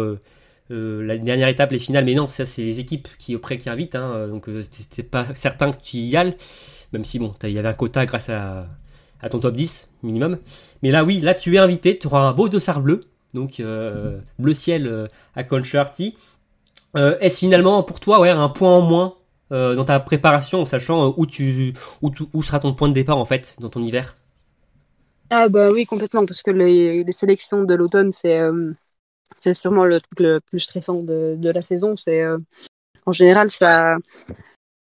la dernière étape, les finales, mais non, ça, c'est les équipes qui, auprès qui invitent, hein, donc c'était pas certain que tu y ailles, même si bon, il y avait un quota grâce à, ton top 10 minimum. Mais là, oui, là, tu es invité, tu auras un beau dossard bleu donc bleu ciel à. Euh, est-ce finalement pour toi ouais, un point en moins euh, dans ta préparation en sachant euh, où, tu, où, sera ton point de départ en fait dans ton hiver? Ah bah oui complètement parce que les sélections de l'automne c'est c'est sûrement le truc le plus stressant de, de la saison. C'est en général ça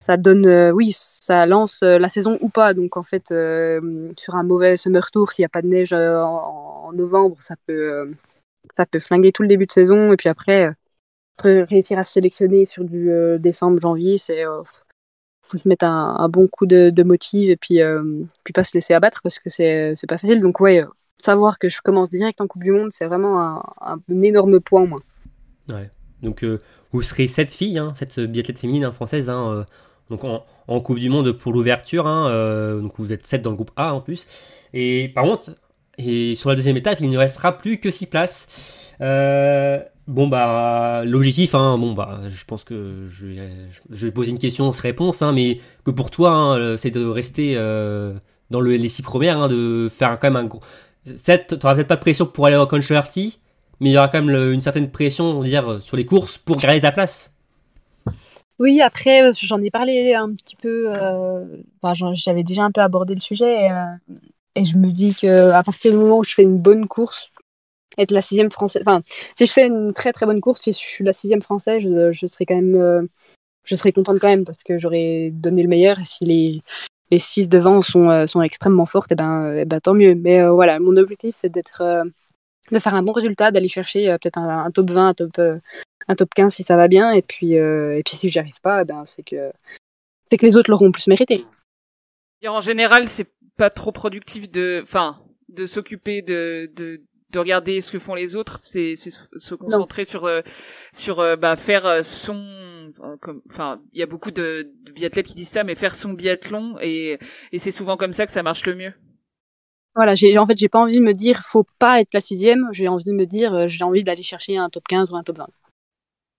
ça donne oui ça lance la saison ou pas donc en fait sur un mauvais summer tour s'il n'y a pas de neige en, novembre ça peut ça peut flinguer tout le début de saison et puis après réussir à se sélectionner sur du euh, décembre, janvier, c'est euh, faut se mettre un, bon coup de, de motive et puis euh, puis pas se laisser abattre parce que c'est c'est pas facile. Donc ouais, savoir que je commence direct en Coupe du Monde, c'est vraiment un, énorme point moi. Ouais. Donc vous serez sept filles, hein, cette biathlète féminine hein, hein, donc en, en, Coupe du Monde pour l'ouverture. Hein, donc vous êtes sept dans le groupe A en plus. Et par contre, et sur la deuxième étape, il ne restera plus que six places. Euh, Bon bah l'objectif, hein, bon bah je pense que je, je, vais poser une question sans réponse, hein, mais que pour toi euh, c'est de rester euh, dans le, les six premières, de faire quand même un gros. Tu t'auras peut-être pas de pression pour aller au Concherty, mais il y aura quand même une certaine pression, on va dire, sur les courses pour garder ta place. Oui, après euh, j'en ai parlé un petit peu, enfin, j'avais déjà un peu abordé le sujet et, et je me dis que à partir du moment où je fais une bonne course, être la sixième française. Enfin, si je fais une très très bonne course, si je suis la sixième française, je, je serais quand même, euh, je contente quand même parce que j'aurais donné le meilleur. Si les les six devant sont euh, sont extrêmement fortes, et eh ben, et eh ben tant mieux. Mais euh, voilà, mon objectif c'est d'être, de faire un bon résultat, d'aller chercher peut-être un, top 20, un top un top 15 si ça va bien. Et puis et puis si j'y arrive pas, eh ben c'est que c'est que les autres l'auront plus mérité. En général, c'est pas trop productif de, enfin, de s'occuper de, de de regarder ce que font les autres, c'est se concentrer sur euh, sur euh, bah, faire euh, son comme, enfin, il y a beaucoup de, de, biathlètes qui disent ça, mais faire son biathlon et, et c'est souvent comme ça que ça marche le mieux. Voilà, j'ai en fait j'ai pas envie de me dire faut pas être la sixième, j'ai envie de me dire euh, j'ai envie d'aller chercher un top 15 ou un top 20.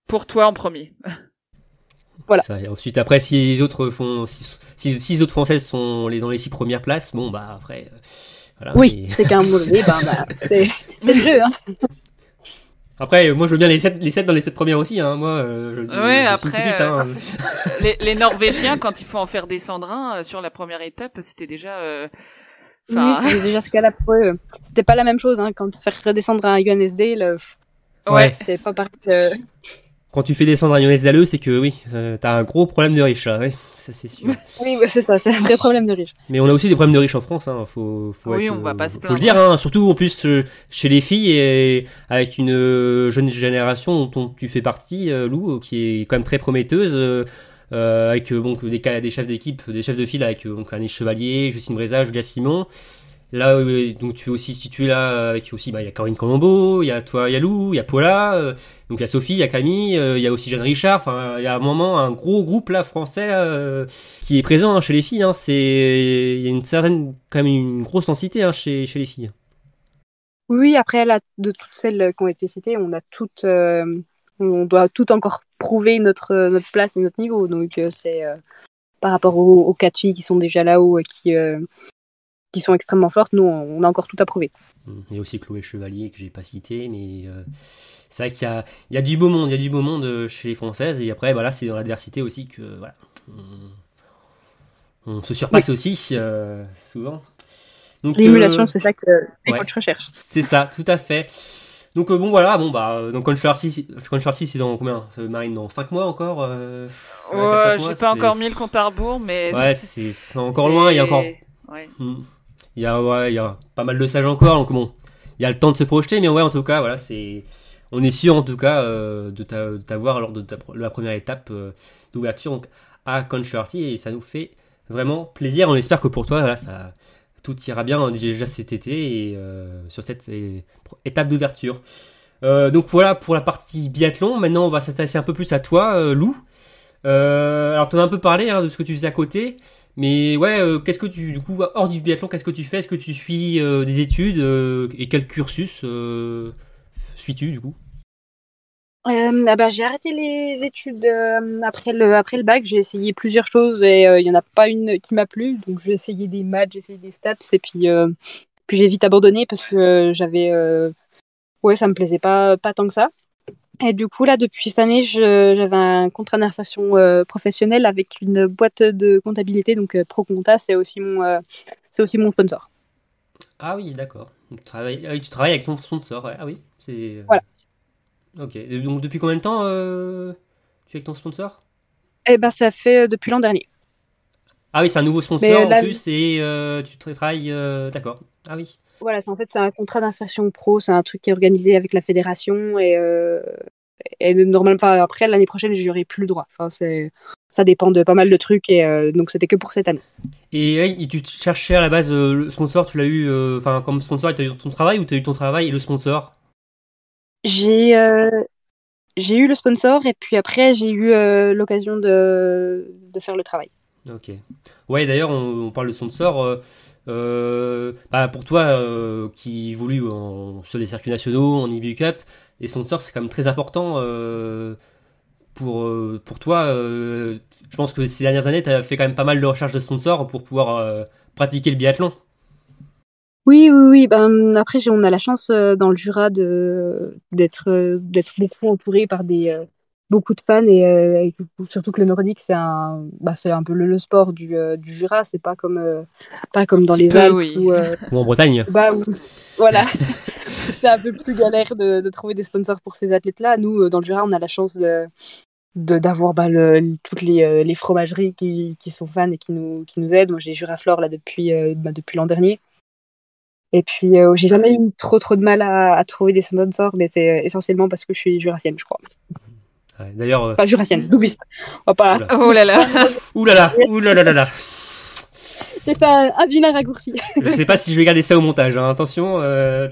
Pour toi en premier. voilà. Ça, ensuite après si les autres font si, si, si, les autres françaises sont les dans les six premières places, bon bah après. Euh, voilà, oui, c'est qu'un mauvais, ben, bah, c'est le jeu. Hein. Après, moi, je veux bien les 7, les 7 dans les 7 premières aussi, hein. Moi, euh, je dis, Ouais, après, hein. les, les, Norvégiens, quand il faut en faire descendre un sur la première étape, c'était déjà, euh, oui, c'était déjà ce cas-là pour eux. C'était pas la même chose, hein, quand faire redescendre un UNSD, le... ouais. c'est pas pareil que... Quand tu fais descendre un UNSD c'est que oui, euh, t'as un gros problème de riche, là, oui, ça c'est sûr. oui, c'est ça, c'est un vrai problème de riche. Mais on a aussi des problèmes de riches en France, hein, faut, faut Oui, être, on va pas se Faut le dire, hein, surtout en plus euh, chez les filles et avec une euh, jeune génération dont tu fais partie, Lou, qui est quand même très prometteuse. Euh, avec euh, bon, des, des chefs d'équipe, des chefs de file avec euh, donc Annie Chevalier, Justine Breza, Julia Simon. Là, donc tu es aussi situé là avec aussi, bah, il y a Corinne Colombo, il y a toi, il y a Lou, il y a Paula, donc il y a Sophie, il y a Camille, il y a aussi Jeanne Richard. Enfin, il y a un moment un gros groupe là français qui est présent hein, chez les filles. Hein, c'est, il y a une certaine, quand même une grosse densité hein, chez, chez les filles. Oui, après de toutes celles qui ont été citées, on a toutes on doit tout encore prouver notre, notre place et notre niveau. Donc euh, c'est euh, par rapport aux, quatre filles qui sont déjà là-haut et qui, euh, qui sont extrêmement fortes, nous on a encore tout à prouver. Il y a aussi Chloé Chevalier que j'ai pas cité, mais c'est vrai qu'il y a, il y a du beau monde, il y a du beau monde chez les Françaises, et après voilà, c'est dans l'adversité aussi que voilà, on, se surpasse aussi souvent. L'émulation, c'est ça que les coachs recherchent. C'est ça, tout à fait. Donc euh, bon voilà, bon bah euh, donc Controversy, c'est dans combien? Marine dans 5 mois encore euh, Ouais, j'ai pas encore mis le compte à rebours mais Ouais, c'est encore loin, il y a encore ouais. Hmm. Il y a ouais, il y a pas mal de sages encore donc bon, il y a le temps de se projeter mais ouais en tout cas voilà, c'est on est sûr en tout cas de t'avoir lors de, la première étape d'ouverture donc à Controversy et ça nous fait vraiment plaisir, on espère que pour toi voilà, ça tout ira bien déjà cet été et euh, sur cette étape d'ouverture. Euh, donc voilà pour la partie biathlon. Maintenant, on va s'intéresser un peu plus à toi, euh, Lou. alors, tu en as un peu parlé hein, de ce que tu faisais à côté. Mais ouais, qu'est-ce que tu, du coup, hors du biathlon, qu'est-ce que tu fais? Est-ce que tu suis des études Et quel cursus suis-tu, du coup? Euh, ah bah, j'ai arrêté les études euh, après, le, après le bac. J'ai essayé plusieurs choses et euh, il y en a pas une qui m'a plu. Donc j'ai essayé des maths, j'ai essayé des stats et puis, puis j'ai vite abandonné parce que j'avais. ouais, ça me plaisait pas, pas tant que ça. Et du coup, là, depuis cette année, j'avais un contrat d'insertion professionnelle avec une boîte de comptabilité. Donc ProConta, c'est aussi, mon c'est aussi mon sponsor. Ah oui, d'accord. Tu travailles, tu travailles avec son sponsor. Ah oui, c'est. Voilà. Ok. donc depuis combien de temps euh, tu es avec ton sponsor? Eh ben ça fait euh, depuis l'an dernier. Ah oui, c'est un nouveau sponsor en plus et euh, tu travailles. D'accord. Ah oui. Voilà, c'est en fait c'est un contrat d'insertion pro, c'est un truc qui est organisé avec la fédération et, et normalement après l'année prochaine j'y plus le droit. Enfin, ça dépend de pas mal de trucs et donc c'était que pour cette année. Et, tu cherchais à la base le sponsor, tu l'as eu, enfin comme sponsor, tu as eu ton travail ou tu as eu ton travail et le sponsor? J'ai euh, j'ai eu le sponsor et puis après j'ai eu euh, l'occasion de, de faire le travail. Ok. Ouais, d'ailleurs, on, parle de sponsor. Euh, bah, pour toi qui évolue sur les circuits nationaux, en IBU Cup, les sponsors c'est quand même très important pour, pour toi. je pense que ces dernières années, tu as fait quand même pas mal de recherches de sponsors pour pouvoir pratiquer le biathlon. Oui, oui, oui. Ben, après, on a la chance euh, dans le Jura d'être, euh, d'être beaucoup entouré par des, euh, beaucoup de fans et, surtout que le nordique, c'est un, bah, c'est un peu le, sport du, du Jura. C'est pas comme, pas comme dans les Alpes ou, en Bretagne. Bah, voilà. c'est un peu plus galère de, de trouver des sponsors pour ces athlètes-là. Nous, dans le Jura, on a la chance de, d'avoir bah, le, toutes les, les fromageries qui, qui sont fans et qui nous, qui nous aident. Moi, j'ai Juraflore là depuis, bah, depuis l'an dernier. Et puis, euh, j'ai jamais eu trop trop de mal à, trouver des sponsors, mais c'est essentiellement parce que je suis jurassienne, je crois. D'ailleurs. Euh, pas jurassienne, doubliste. pas... Oh là là. Ouh là là. Ouh là là là là. J'ai fait un, un, vilain raccourci. je sais pas si je vais garder ça au montage. Hein. Attention. Euh,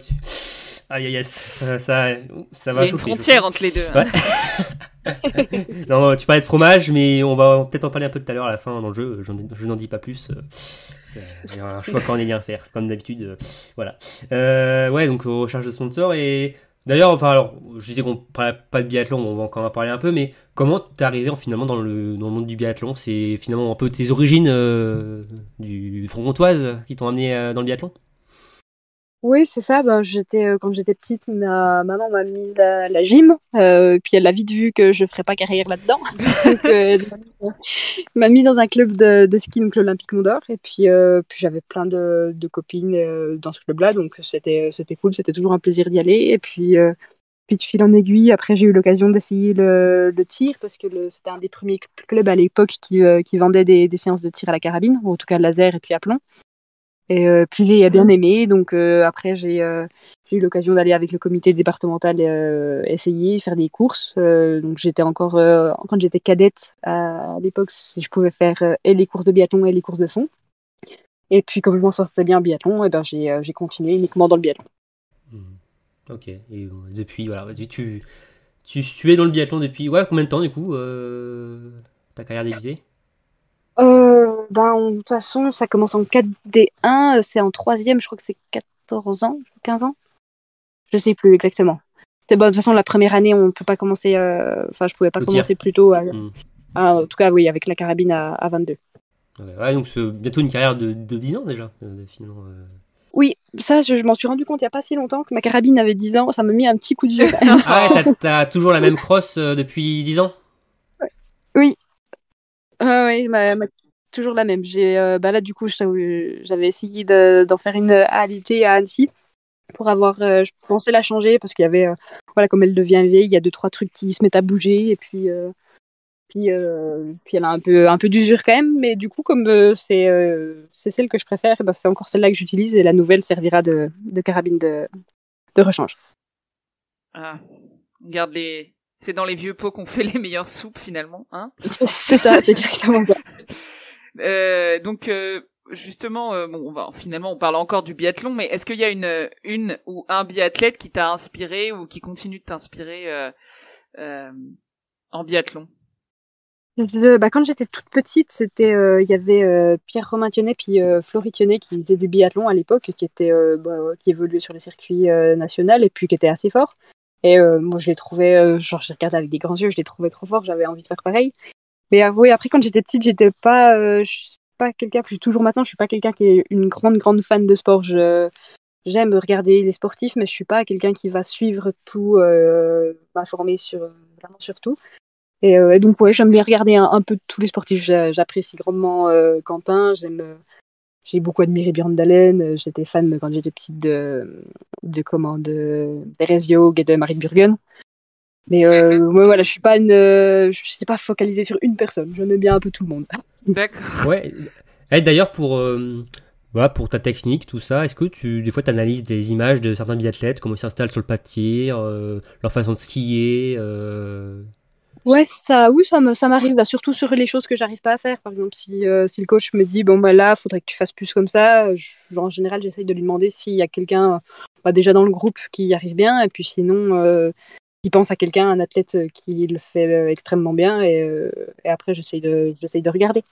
Ah yes, ça, ça, ça va Il y a une frontière entre les deux. hein. Ouais. non, tu parlais de fromage, mais on va peut-être en parler un peu tout à l'heure à la fin dans le jeu. Je n'en dis pas plus. euh, C'est un choix cornélien à faire, comme d'habitude. euh, Voilà. Euh, ouais, donc recherche de sponsors. Et d'ailleurs, enfin, alors, je disais qu'on parlait pas de biathlon, on va encore en parler un peu, mais comment t'es arrivé en, finalement dans le, dans le monde du biathlon? C'est finalement un peu tes origines euh, du front comtoise qui t'ont amené euh, dans le biathlon? Oui, c'est ça. Ben, j'étais, euh, quand j'étais petite, ma maman m'a mis à la gym. euh, puis elle a vite vu que je ferais pas carrière là-dedans. Donc, euh, elle m'a mis dans un club de, ski, donc l'Olympique Mondor. Et puis, euh, j'avais plein de, copines euh, dans ce club-là. Donc c'était, cool. C'était toujours un plaisir d'y aller. Et puis, euh, puis de fil en aiguille, après, j'ai eu l'occasion d'essayer le, tir parce que c'était un des premiers cl- clubs à l'époque qui, euh, qui vendait des, des séances de tir à la carabine, ou en tout cas laser et puis à plomb. Et euh, puis j'ai bien aimé, donc euh, après j'ai euh, j'ai eu l'occasion d'aller avec le comité départemental essayer, faire des courses. Donc j'étais encore, quand j'étais cadette à, l'époque, si je pouvais faire et les courses de biathlon et les courses de fond. Et puis comme je m'en sortais bien en biathlon, et ben, j'ai continué uniquement dans le biathlon. Hmm. Ok. Et depuis, voilà, tu, tu, tu, es dans le biathlon depuis ouais, combien de temps du coup Ta carrière débutée Euh, ben, de toute façon, ça commence en 4D1, euh, c'est en troisième, je crois que c'est 14 ans, 15 ans. Je sais plus exactement. Bon, de toute façon, la première année, on peut pas commencer. euh, Enfin, je pouvais pas commencer plus tôt. à- Hmm. à- en tout cas, oui, avec la carabine à, à 22. Ouais, donc c'est bientôt une carrière de, de 10 ans déjà, euh, finalement. euh. Oui, ça, je, je m'en suis rendu compte il y a pas si longtemps que ma carabine avait 10 ans. Ça m'a mis un petit coup de vieux. Ah ouais, t'as- toujours la même crosse euh, depuis 10 ans? Ah ma- toujours la même. J'ai, euh, bah là, du coup, j'avais essayé de- d'en faire une à l'été à Annecy pour avoir. euh, je pensais la changer parce qu'il y avait, euh, voilà, comme elle devient vieille, il y a deux trois trucs qui se mettent à bouger et puis. puis, puis elle a un peu, un peu d'usure quand même, mais du coup, comme c'est celle que je préfère, bah, c'est encore celle-là que j'utilise et la nouvelle servira de, de carabine de, de rechange. Ah, garde les. C'est dans les vieux pots qu'on fait les meilleures soupes finalement, hein c'est ça, c'est exactement ça. Euh, donc euh, justement, euh, bon, finalement on parle encore du biathlon, mais est-ce qu'il y a une une ou un biathlète qui t'a inspiré ou qui continue de t'inspirer euh, euh, en biathlon? Je- bah, quand j'étais toute petite, c'était euh, il y avait euh, Pierre Romain Thionnet puis euh, Florie Thionnet qui faisait du biathlon à l'époque, qui était euh, bah, qui évoluait sur le circuit euh, national et puis qui était assez fort. Et euh, moi, je les trouvais, euh, genre, je regardais avec des grands yeux, je les trouvais trop forts, j'avais envie de faire pareil. Mais oui, après, quand j'étais petite, j'étais pas, euh, je suis pas quelqu'un, puis toujours maintenant, je suis pas quelqu'un qui est une grande, grande fan de sport. Je, j'aime regarder les sportifs, mais je suis pas quelqu'un qui va suivre tout, euh, m'informer sur, vraiment sur tout. Et, euh, et donc, ouais, j'aime bien regarder un, un peu tous les sportifs. J'a- J'apprécie grandement euh, Quentin. J'aime, j'ai beaucoup admiré Björn Dalen. Euh, J'étais fan quand j'étais petite de, de comment, de et de Marie Burgen. Mais euh, moi, voilà, je suis pas une, euh, je suis pas focalisée sur une personne. J'aime bien un peu tout le monde. D'accord. Ouais. Et d'ailleurs, pour, euh, voilà, pour ta technique, tout ça, est-ce que tu, des fois, tu analyses des images de certains biathlètes, comment ils s'installent sur le pas de tir, euh, leur façon de skier euh... Ouais, ça, oui, ça m'arrive, surtout sur les choses que j'arrive pas à faire. Par exemple, si, euh, si le coach me dit, bon, bah là, faudrait que tu fasses plus comme ça, je- en général, j'essaye de lui demander s'il y a quelqu'un, bah, déjà dans le groupe qui y arrive bien, et puis sinon, euh, pense à quelqu'un, un athlète euh, qui le fait euh, extrêmement bien, et, euh, et après, j'essaye de, de regarder.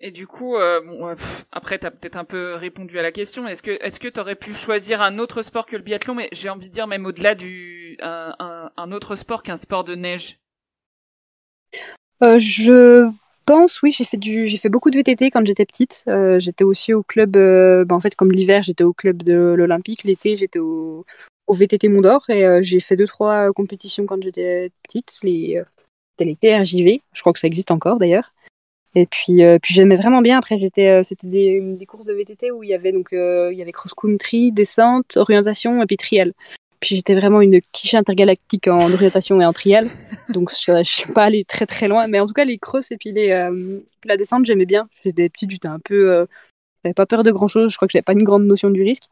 Et du coup, euh, bon, pff, après t'as peut-être un peu répondu à la question. Est-ce que est-ce t'aurais pu choisir un autre sport que le biathlon, mais j'ai envie de dire même au-delà du un, un, un autre sport qu'un sport de neige. Euh, je pense, oui, j'ai fait du, j'ai fait beaucoup de VTT quand j'étais petite. Euh, j'étais aussi au club, euh, bah, en fait, comme l'hiver, j'étais au club de l'Olympique. L'été, j'étais au, au VTT Mont d'Or et euh, j'ai fait deux trois compétitions quand j'étais petite. Les, euh, c'était l'été RJV, je crois que ça existe encore d'ailleurs. Et puis, euh, puis j'aimais vraiment bien. Après, j'étais, euh, c'était des, des courses de VTT où il y avait donc, euh, il y avait cross country, descente, orientation et puis trial. Puis j'étais vraiment une quiche intergalactique en orientation et en trial. Donc je, je suis pas allée très très loin. Mais en tout cas, les crosses et puis les, euh, la descente, j'aimais bien. J'étais petite, j'étais un peu. Euh, j'avais pas peur de grand chose. Je crois que j'avais pas une grande notion du risque.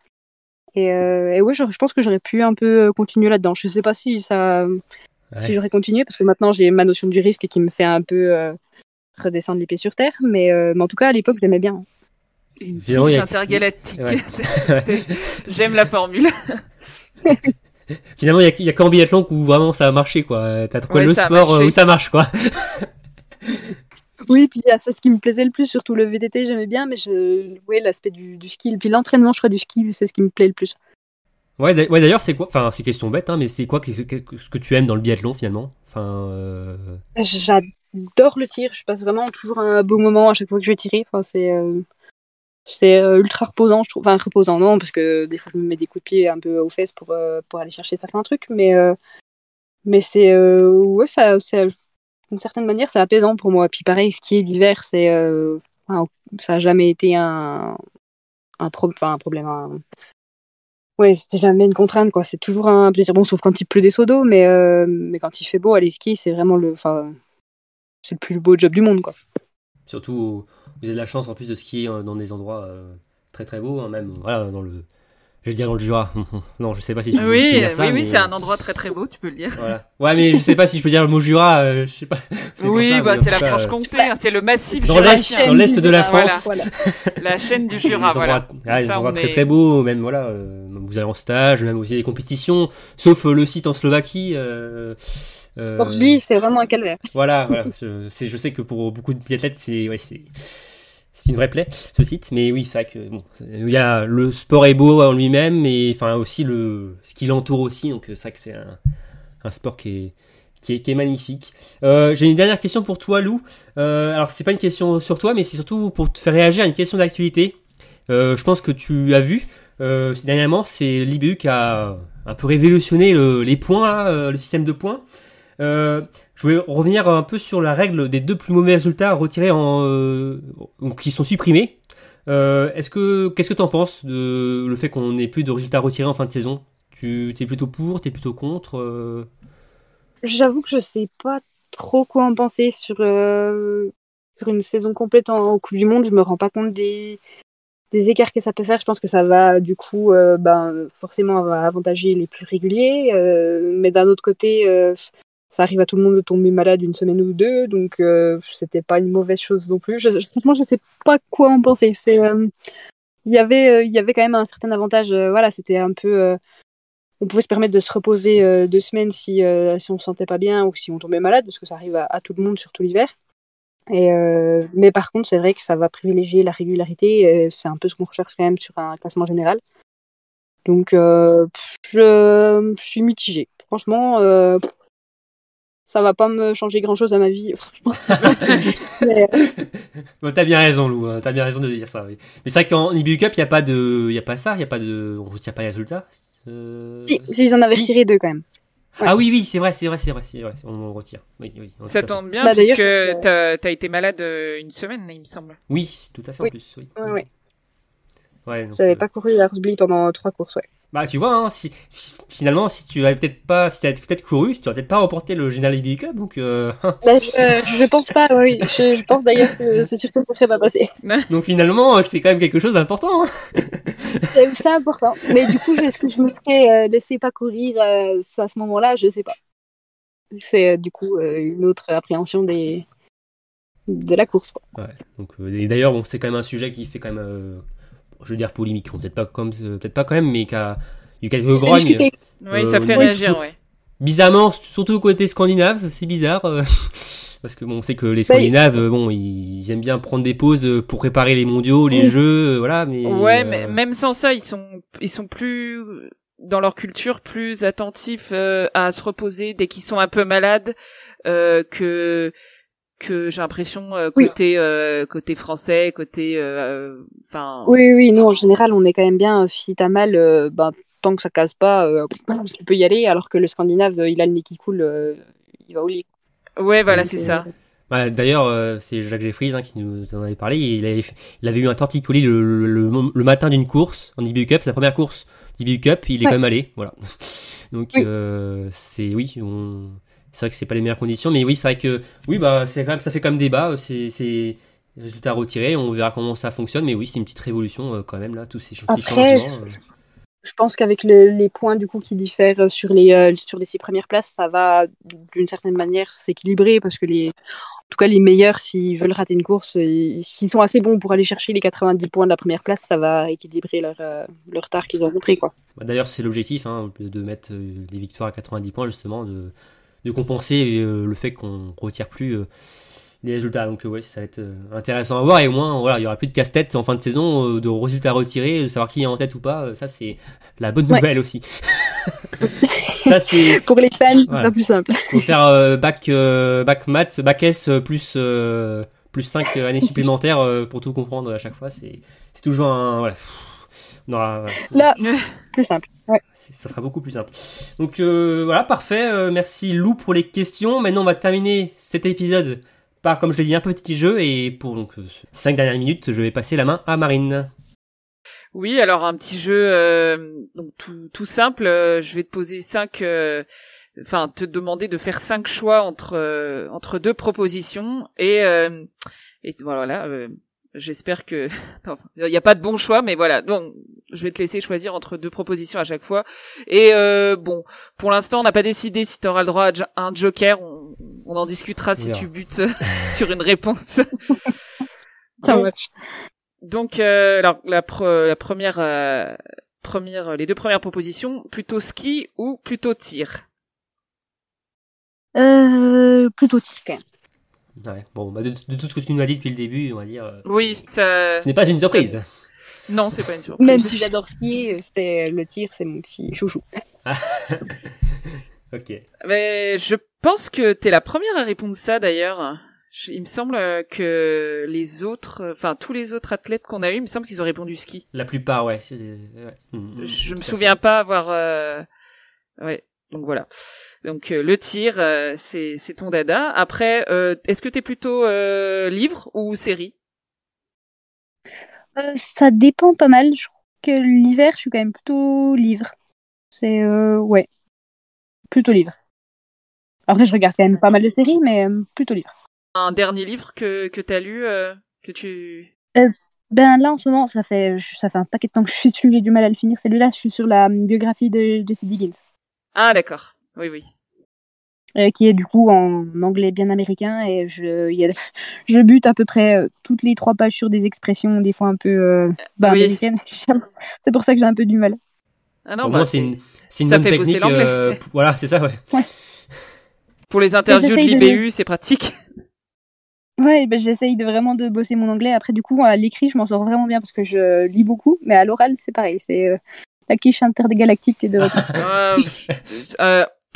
Et, euh, et ouais, je, je pense que j'aurais pu un peu euh, continuer là-dedans. Je sais pas si ça. Ouais. Si j'aurais continué, parce que maintenant j'ai ma notion du risque qui me fait un peu euh, redescendre les pieds sur terre. Mais, euh, mais en tout cas, à l'époque, j'aimais bien. Une a- intergalactique. Ouais. J'aime la formule. Finalement, il y a, qu'en biathlon où vraiment ça a marché, quoi. T'as trouvé Ouais, le a sport marché. où ça marche, quoi. Oui, puis c'est ce qui me plaisait le plus, surtout le VTT, j'aimais bien, mais je... ouais, l'aspect du, du ski, puis l'entraînement, je crois, du ski, c'est ce qui me plaît le plus. Ouais, d'a- ouais, d'ailleurs, c'est quoi Enfin, c'est question bête, hein, mais c'est quoi que- que- que- ce que tu aimes dans le biathlon, finalement? Enfin, euh, J'adore le tir, je passe vraiment toujours un beau moment à chaque fois que je vais tirer. Enfin, c'est euh, c'est euh, ultra reposant, je trouve. Enfin, reposant, non, parce que des fois je me mets des coups de pied un peu aux fesses pour, euh, pour aller chercher certains trucs, mais, euh, mais c'est. ouais, ça, c'est- d'une certaine manière, c'est apaisant pour moi. Puis pareil, skier l'hiver, c'est. euh, enfin, ça a jamais été un, un, pro- un problème. un- Ouais, c'est jamais une contrainte, quoi. C'est toujours un plaisir. Bon, sauf quand il pleut des seaux d'eau, mais, mais quand il fait beau, aller skier, c'est vraiment le. Enfin, c'est le plus beau job du monde, quoi. surtout, vous avez de la chance en plus de skier euh, dans des endroits euh, très très beaux, hein, même, voilà, dans le. Je vais dire dans le Jura. non, je sais pas si tu peux Oui, dire ça, oui, oui, mais- c'est un endroit très très beau, tu peux le dire. Voilà. Ouais, mais je sais pas si je peux dire le mot Jura, euh, je sais pas. Oui, ça, bah c'est la Franche-Comté, hein, c'est le massif Dans l'Est, dans l'Est de la. France. Voilà. La chaîne du Jura, voilà. endroits, Ça, on très est- très beaux, même voilà, euh, vous allez en stage, même aussi des compétitions, sauf euh, le site en Slovaquie. Euh, euh, Orsby, c'est vraiment un calvaire. Voilà, voilà. Je, sais que pour beaucoup de biathlètes, c'est ouais, c'est c'est une vraie plaie ce site, mais oui, c'est vrai que bon, il y a le sport est beau en lui-même, enfin aussi le ce qui l'entoure aussi, donc c'est vrai que c'est un, un sport qui est qui est, qui est magnifique. Euh, J'ai une dernière question pour toi, Lou. Euh, alors c'est pas une question sur toi, mais c'est surtout pour te faire réagir à une question d'actualité. Euh, je pense que tu as vu. Euh, dernièrement, c'est l'IBU qui a un peu révolutionné le- les points, le système de points. Euh, je voulais revenir un peu sur la règle des deux plus mauvais résultats retirés en, euh, qui sont supprimés. Euh, est-ce que qu'est-ce que tu en penses de le fait qu'on n'ait plus de résultats retirés en fin de saison? Tu es plutôt pour, tu es plutôt contre euh? J'avoue que je sais pas trop quoi en penser sur, euh, sur une saison complète en, en Coupe du Monde. Je me rends pas compte des, des écarts que ça peut faire. Je pense que ça va, du coup, ben, forcément va avantager les plus réguliers. mais d'un autre côté, ça arrive à tout le monde de tomber malade une semaine ou deux. Donc, euh, c'était pas une mauvaise chose non plus. Je, franchement, je sais pas quoi en penser. C'est. euh, il y avait, euh, il y avait quand même un certain avantage. euh, voilà, c'était un peu. on pouvait se permettre de se reposer deux semaines si, si on se sentait pas bien ou si on tombait malade, parce que ça arrive à, tout le monde, surtout l'hiver. Et mais par contre, c'est vrai que ça va privilégier la régularité. C'est un peu ce qu'on recherche quand même sur un classement général. Donc, je, suis mitigée. Franchement, ça va pas me changer grand-chose à ma vie. franchement. Mais, euh, Bon, t'as bien raison, Lou. hein, t'as bien raison de dire ça. Oui. Mais c'est vrai qu'en IBU Cup, il y a pas de, il y a pas ça, il y a pas de, on retire pas les résultats. Euh, si, si, ils en avaient Si. retiré deux quand même. Ouais. Ah oui, oui, c'est vrai, c'est vrai, c'est vrai, c'est vrai. On, on retire. Oui, oui. tout Ça tombe bien Bah, puisque c'est- t'as t'as été malade euh, une semaine, il me semble. Oui, tout à fait en plus. Oui. Ouais, ouais. Ouais, donc, J'avais euh, pas couru à Horsby pendant trois courses, ouais. Bah, tu vois, hein, si, finalement, si tu avais peut-être pas, si t'avais peut-être couru, tu aurais peut-être pas remporté le Général Cup, donc, euh, Bah, je, je pense pas, oui. Je, je pense d'ailleurs que c'est sûr que ça serait pas passé. donc finalement, c'est quand même quelque chose d'important. Hein. C'est important. Mais du coup, est-ce que je me serais euh, laissé pas courir euh, à ce moment-là? Je sais pas. C'est euh, du coup euh, une autre appréhension des de la course. Quoi. Ouais. Donc, euh, et d'ailleurs, bon, c'est quand même un sujet qui fait quand même, euh, je veux dire polémique, peut-être pas comme, peut-être pas quand même, mais qui a eu quelques grognes. Oui, Euh, ça au fait réagir, ouais. Bizarrement, surtout côté scandinave, c'est bizarre. euh, Parce que bon, on sait que les Bah, Scandinaves, bon, ils, ils aiment bien prendre des pauses pour préparer les mondiaux, les Oui. jeux, euh, voilà. Mais Ouais, euh, mais même sans ça, ils sont ils sont plus dans leur culture plus attentifs euh, à se reposer dès qu'ils sont un peu malades euh, que que j'ai l'impression euh, Oui. côté euh, côté français, côté euh, enfin Oui, oui, nous en général, on est quand même bien. Si t'as mal, euh, ben, tant que ça casse pas, euh, tu peux y aller. Alors que le Scandinave, euh, il a le nez qui coule, euh, il va au lit. ouais, voilà, c'est ça. ouais, D'ailleurs, euh, c'est Jacques Jeffries hein, qui nous en avait parlé. Il avait, il avait eu un torticolis le, le, le- le matin d'une course en IBU Cup, sa première course d'IBU Cup. Il est Ouais. quand même allé, voilà. Donc Oui. euh, c'est oui, on... c'est vrai que c'est pas les meilleures conditions, mais oui, c'est vrai que oui, bah c'est quand même ça fait comme débat. C'est c'est résultats retirés, on verra comment ça fonctionne, mais oui, c'est une petite révolution euh, quand même là, tous ces, petits Après, changements. euh. je pense qu'avec le- les points du coup qui diffèrent sur les euh, sur les six premières places, ça va d'une certaine manière s'équilibrer parce que les en tout cas les meilleurs s'ils veulent rater une course, ils- s'ils sont assez bons pour aller chercher les 90 points de la première place, ça va équilibrer leur euh, le retard qu'ils ont pris quoi. Bah, D'ailleurs, c'est l'objectif, hein, de mettre euh, des victoires à 90 points, justement, de, de compenser euh, le fait qu'on retire plus euh, les résultats. Donc, euh, ouais, ça va être euh, intéressant à voir. Et au moins, voilà, il y aura plus de casse-tête en fin de saison, euh, de résultats retirés, de savoir qui est en tête ou pas. Euh, Ça, c'est la bonne Ouais. nouvelle aussi. ça, c'est. Pour les fans, ce Voilà. sera plus simple. Faut faire euh, bac, euh, bac maths, bac S euh, plus, euh, plus 5 années supplémentaires euh, pour tout comprendre à chaque fois. C'est c'est toujours un. Voilà. On aura, Là, plus simple. Ouais. Ça sera beaucoup plus simple. Donc euh, voilà, parfait. Euh, merci Lou pour les questions. Maintenant, on va terminer cet épisode par, comme je l'ai dit, un petit jeu. Et pour donc 5 dernières minutes, je vais passer la main à Marine. Oui, alors un petit jeu euh, donc tout, simple. euh, je vais te poser cinq, euh, enfin te demander de faire cinq choix entre euh, entre deux propositions et euh, et voilà. Euh, J'espère que non, il n'y a pas de bon choix, mais voilà. Donc je vais te laisser choisir entre deux propositions à chaque fois. Et euh, bon, pour l'instant, on n'a pas décidé si tu auras le droit à un joker. On, on en discutera si tu butes sur une réponse. Ça Donc, marche. donc, euh, alors la, pre- la première, euh, première, les deux premières propositions, plutôt ski ou plutôt tir? Euh, plutôt tir quand même. Ouais, bon, bah, de, de tout ce que tu nous as dit depuis le début, on va dire. euh, Oui, ça. Ce n'est pas une surprise. Non, c'est pas une surprise. Même si j'adore skier, c'était le tir, c'est mon petit chouchou. ok. Mais je pense que t'es la première à répondre ça d'ailleurs. Il me semble que les autres, enfin tous les autres athlètes qu'on a eu, il me semble qu'ils ont répondu ski. La plupart, ouais. c'est- ouais. Mm, mm, Je me souviens pas avoir. euh, Ouais, donc voilà. Donc euh, le tir, euh, c'est c'est ton dada. Après, euh, est-ce que t'es plutôt livre ou série? Ça dépend pas mal. Je crois que l'hiver, je suis quand même plutôt livre. C'est ouais, plutôt livre. Après, je regarde quand même pas mal de séries, mais plutôt livre. Un dernier livre que que t'as lu, que tu Ben là, en ce moment, ça fait ça fait un paquet de temps que je suis dessus, j'ai du mal à le finir. Celui-là, je suis sur la biographie de Jesse Diggins, Ah d'accord. Oui oui. euh, qui est du coup en anglais bien américain et je il y a, je bute à peu près euh, toutes les trois pages sur des expressions des fois un peu euh, ben, Oui. américaines. c'est pour ça que j'ai un peu du mal. Ah non, bah, moins, c'est une, c'est une ça bonne fait bosser technique. l'anglais. euh, voilà, c'est ça, ouais. pour les interviews de j'essaye de- l'IBU, c'est pratique. Ouais, ben, j'essaye de vraiment de bosser mon anglais. Après, du coup, à l'écrit, je m'en sors vraiment bien parce que je lis beaucoup, mais à l'oral, c'est pareil. C'est euh, la quiche intergalactique de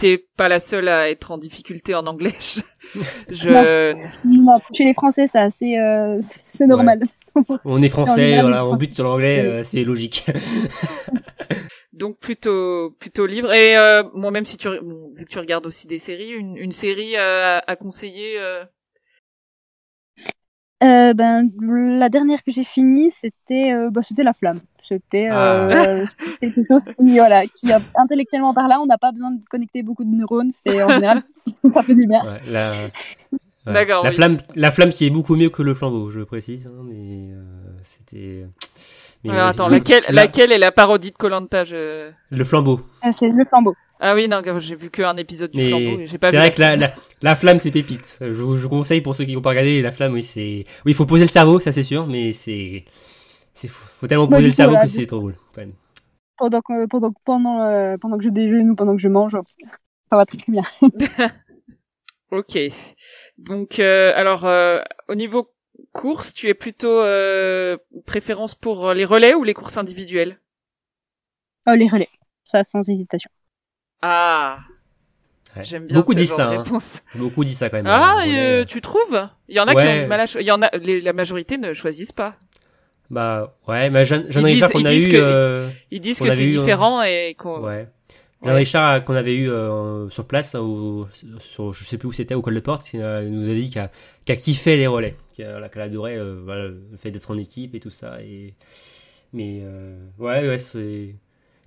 Euh, euh, T'es pas la seule à être en difficulté en anglais. Je, je- Non, chez les Français, c'est assez, euh, c'est normal. On est français, Dans voilà, on bute sur l'anglais, euh, c'est logique. donc plutôt plutôt livre. Et euh, moi même si tu bon, vu que tu regardes aussi des séries, une, une série euh, à, à conseiller. Euh, Euh, ben, la dernière que j'ai finie, c'était, euh, bah, c'était La Flamme. C'était euh, c'était quelque chose qui, voilà, qui a, intellectuellement par là, on n'a pas besoin de connecter beaucoup de neurones. C'est en général, ça fait du bien. Ouais, la, ouais. D'accord, La oui. flamme, la flamme qui est beaucoup mieux que le flambeau, je précise, hein, mais euh, c'était. mais alors ouais, attends, le- laquelle la- laquelle est la parodie de Colanta je... Le flambeau. Ah, c'est le flambeau. Ah oui non, j'ai vu qu'un épisode du Mais flambeau. J'ai pas c'est vu. vrai que la, la, la flamme, c'est pépite. Je, vous- je vous conseille pour ceux qui n'ont pas regardé la flamme, oui, c'est. Oui, il faut poser le cerveau, ça c'est sûr, mais c'est. C'est faut, faut tellement poser le cerveau que c'est trop quand même. Pendant que, pendant, pendant, euh, pendant que je déjeune ou pendant que je mange, ça va très bien. Ok. Donc euh, alors euh, au niveau course, tu es plutôt euh, préférence pour les relais ou les courses individuelles? Oh, les relais. Ça, sans hésitation. Ah, Ouais. j'aime bien Beaucoup ce disent genre ça. de hein. réponse. Beaucoup disent ça quand même. Ah, hein, euh, tu trouves? Il y en a qui ont du mal à il y en a les- la majorité ne choisissent pas. Bah ouais, mais Richard disent- qu'on a eu. que- euh, Ils disent que c'est hein. différent et qu'on Ouais. Jean. Richard qu'on avait eu euh, sur place, là, au, sur, je sais plus où c'était, au col de porte, il nous avait dit qu'elle qu'elle kiffait les relais, qu'elle adorait euh, voilà, le fait d'être en équipe et tout ça. Et... Mais euh, ouais, ouais, c'est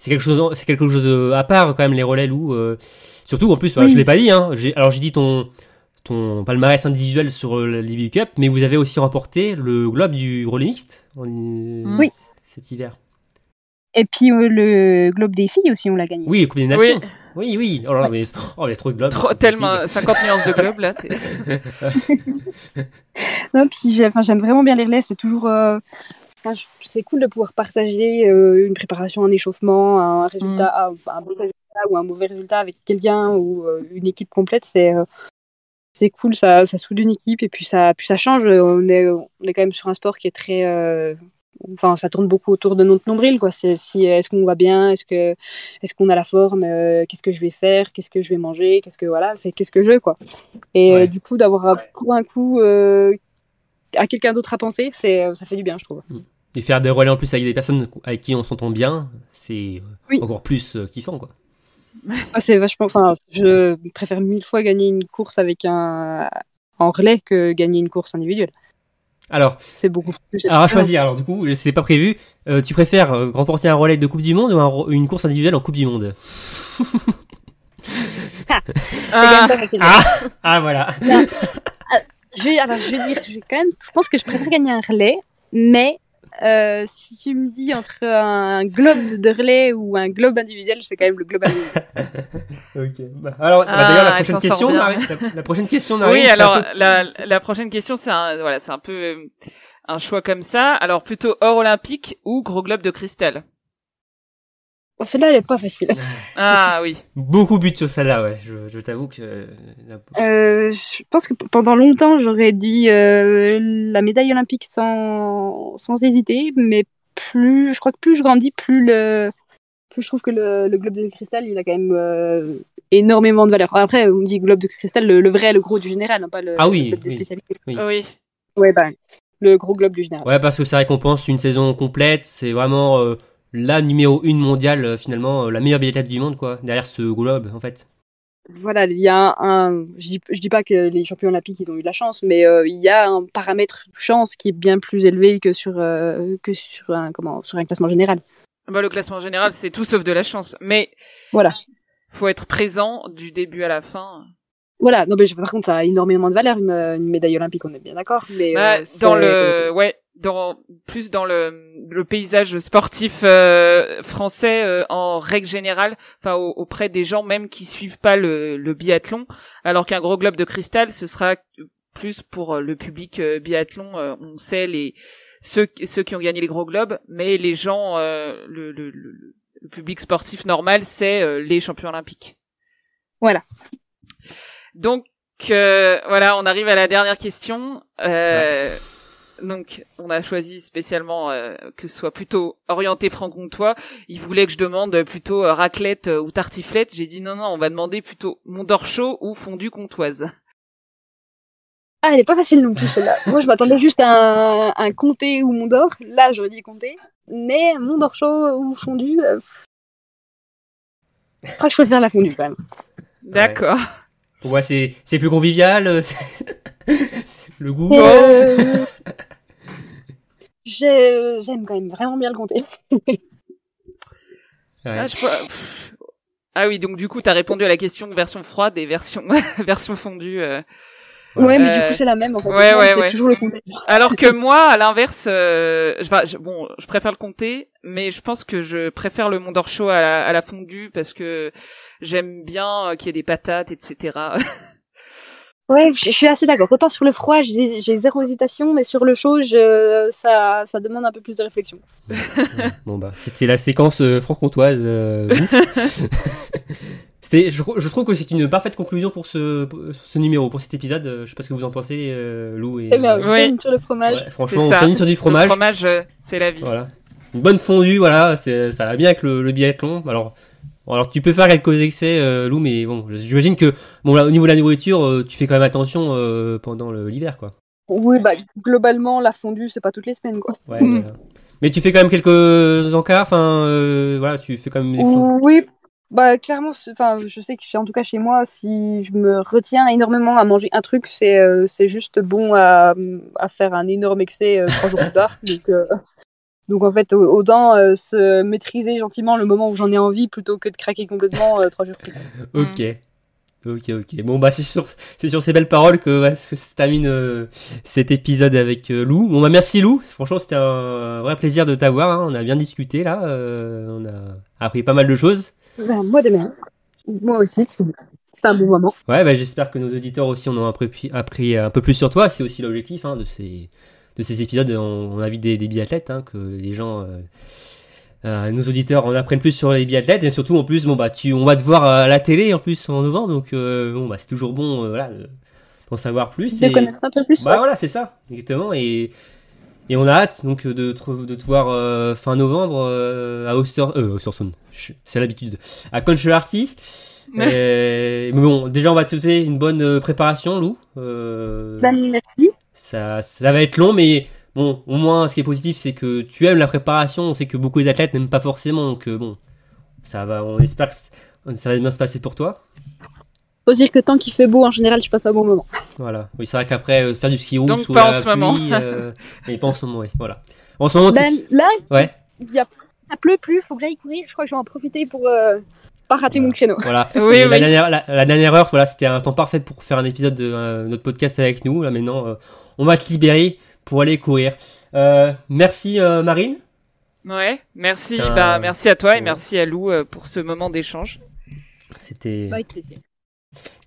c'est quelque chose, c'est quelque chose euh, à part quand même les relais loups. euh. surtout en plus, voilà, Oui. je l'ai pas dit. Hein, j'ai- alors j'ai dit ton ton palmarès individuel sur euh, la Libby Cup, mais vous avez aussi remporté le globe du relais mixte en- Oui. cet hiver. Et puis euh, le Globe des filles aussi, on l'a gagné. Oui, le Coupe des Nations. Oui, oui. Oh là là, mais oh, il y a trop de globes. Trop, tellement 50 nuances de globe là. c'est- Non, puis j'aime vraiment bien les relais. C'est toujours. euh, enfin, c'est cool de pouvoir partager euh, une préparation, un échauffement, un résultat, un, un bon résultat ou un mauvais résultat avec quelqu'un ou euh, une équipe complète. C'est euh, c'est cool, ça, ça soude une équipe et puis ça, puis ça change. On est, on est quand même sur un sport qui est très. Enfin, ça tourne beaucoup autour de notre nombril, quoi. C'est si est-ce qu'on va bien, est-ce que est-ce qu'on a la forme, qu'est-ce que je vais faire, qu'est-ce que je vais manger, qu'est-ce que voilà, c'est qu'est-ce que je veux, quoi. Et Ouais. du coup, d'avoir un- pour un coup à quelqu'un d'autre à penser, c'est ça fait du bien, je trouve. Et faire des relais en plus avec des personnes avec qui on s'entend bien, c'est Oui. encore plus euh, kiffant, quoi. Ah, c'est vachement. Enfin, je préfère mille fois gagner une course avec un en relais que gagner une course individuelle. Alors, C'est beaucoup plus. alors à choisir. Alors du coup, c'est pas prévu. Euh, tu préfères euh, remporter un relais de Coupe du Monde ou un une course individuelle en Coupe du Monde? Ah, facile. Ah Ah voilà. Je vais, alors, je vais dire, je vais quand même, je pense que je préfère gagner un relais, mais euh, si tu me dis entre un globe de relais ou un globe individuel, c'est quand même le globe individuel. Ok. Bah, alors, bah, Ah, d'ailleurs, la elle prochaine s'en sort question, la, la prochaine question, oui, alors peu- la, la prochaine question, c'est un, voilà, c'est un peu euh, un choix comme ça. Alors plutôt or olympique ou gros globe de cristal? Bon, Celle-là, elle est pas facile. Ah oui. beaucoup but sur celle-là, ouais. Je, je t'avoue que. euh, Euh, je pense que pendant longtemps, j'aurais dit euh, la médaille olympique sans, sans hésiter, mais plus, je crois que plus je grandis, plus le, plus je trouve que le, le globe de cristal, il a quand même euh, énormément de valeur. Après, on dit globe de cristal, le, le vrai, le gros du général, hein, pas le, Ah le oui, globe de oui. spécialité. Oui. Oui. Ouais, bah, le gros globe du général. Ouais, parce que ça récompense une saison complète. C'est vraiment euh, la numéro une mondiale, euh, finalement, euh, la meilleure biathlète du monde, quoi. Derrière ce globe, en fait. Voilà, il y a un, je dis, je dis pas que les champions olympiques ils ont eu de la chance, mais euh, il y a un paramètre chance qui est bien plus élevé que sur euh, que sur un comment sur un classement général. Bah, le classement général, c'est tout sauf de la chance. Mais Voilà. faut être présent du début à la fin. Voilà, non mais par contre ça a énormément de valeur une, une médaille olympique, on est bien d'accord. Mais Bah, euh, dans le, ouais, dans plus dans le, le paysage sportif euh, français euh, en règle générale, enfin au- auprès des gens même qui suivent pas le, le biathlon, alors qu'un gros globe de cristal, ce sera plus pour euh, le public euh, biathlon. euh, on sait les ceux ceux qui ont gagné les gros globes, mais les gens, euh, le, le, le, le public sportif normal, c'est euh, les champions olympiques. Voilà. Donc euh, voilà, on arrive à la dernière question. Euh, Donc, on a choisi spécialement euh, que ce soit plutôt orienté franc-comtois. Il voulait que je demande plutôt euh, raclette euh, ou tartiflette. J'ai dit non, non, on va demander plutôt Mont d'Or chaud ou fondue comtoise. Ah, elle est pas facile non plus celle-là. Moi je m'attendais juste à un, un comté ou Mont d'Or. Là j'aurais dit comté, mais Mont d'Or chaud ou fondu. Euh... Je crois que je préfère la fondue quand même. D'accord. Pour moi, c'est c'est plus convivial. euh, le goût. Euh, j'ai- J'aime quand même vraiment bien le comté. Ouais. Ah, je. Ah oui, donc du coup, t'as répondu à la question version froide et version version fondue. euh. Ouais, mais Euh, du coup c'est la même en fait. ouais, ouais, ouais. toujours le comté. Alors que moi, à l'inverse, euh, je, enfin, je- bon, je préfère le comté, mais je pense que je préfère le Mont d'Or chaud à la, à la fondue parce que j'aime bien euh, qu'il y ait des patates, etc. Ouais, je je suis assez d'accord. Autant sur le froid, j'ai zéro hésitation, mais sur le chaud, je... ça, ça demande un peu plus de réflexion. Bon bah, c'était la séquence euh, franc-comtoise. euh, je, je trouve que c'est une parfaite conclusion pour ce, pour ce numéro, pour cet épisode. Je sais pas ce que vous en pensez, euh, Lou et. Eh bien, Oui. on termine sur le fromage. Ouais, franchement, C'est on termine sur du Le fromage. fromage, euh, c'est la vie. Voilà. Une bonne fondue, voilà, ça va bien avec le, le biathlon. Alors, bon, alors tu peux faire quelques excès, euh, Lou, mais bon, j'imagine que bon là, au niveau de la nourriture, euh, tu fais quand même attention euh, pendant l'hiver, quoi. Oui, bah, globalement, la fondue, c'est pas toutes les semaines, quoi. Ouais, Mm. Mais tu fais quand même quelques encarts, enfin, euh, voilà, tu fais quand même des. Oui, bah, clairement, enfin, je sais que, en tout cas, chez moi, si je me retiens énormément à manger un truc, c'est c'est juste bon à, à faire un énorme excès trois jours plus tard. Donc, donc, en fait, au- autant euh, se maîtriser gentiment le moment où j'en ai envie plutôt que de craquer complètement euh, trois jours plus tard. Ok. Ok, ok. Bon, bah, c'est sur, c'est sur ces belles paroles que, ouais, que se termine euh, cet épisode avec euh, Lou. Bon, bah, merci Lou. Franchement, c'était un vrai plaisir de t'avoir. hein. On a bien discuté là. euh, on a appris pas mal de choses. Ben, moi de même. Moi aussi. C'était un bon moment. Ouais, bah, j'espère que nos auditeurs aussi en ont appris, appris un peu plus sur toi. C'est aussi l'objectif hein, de, ces, de ces épisodes. On, on invite des, des biathlètes, hein, que les gens, euh, euh, nos auditeurs en apprennent plus sur les biathlètes. Et surtout, en plus, bon, bah, tu, on va te voir à la télé en plus en novembre. Donc, euh, bon, bah, c'est toujours bon voilà, de- d'en savoir plus. De et- connaître un peu plus. Bah voilà, c'est ça, exactement. Et, et on a hâte donc de te, de te voir euh, fin novembre euh, à Oster, euh, Ostersund. C'est l'habitude. À Conchelarty. Mais bon, déjà on va te souhaiter une bonne préparation, Lou. Ben, merci. Ça, ça va être long, mais bon, au moins ce qui est positif, c'est que tu aimes la préparation. On sait que beaucoup d'athlètes n'aiment pas forcément, donc euh, bon, ça va. On espère que ça va bien se passer pour toi. Faut dire que tant qu'il fait beau, en général, je passe un bon moment. Voilà. Oui, c'est vrai qu'après euh, faire du ski roue Donc sous pas la en ce moment. euh, mais pas en ce moment, oui. Voilà. En ce moment, Ben, là, ouais. il y a... ça pleut plus, faut que j'aille courir. Je crois que je vais en profiter pour euh, pas rater mon créneau. Voilà. Oui, La, dernière, la, la dernière heure, voilà, c'était un temps parfait pour faire un épisode de euh, notre podcast avec nous. Là maintenant, euh, on va te libérer pour aller courir. Euh, merci euh, Marine. Ouais, merci, bah, merci à toi et Ouais. merci à Lou euh, pour ce moment d'échange. C'était Avec plaisir.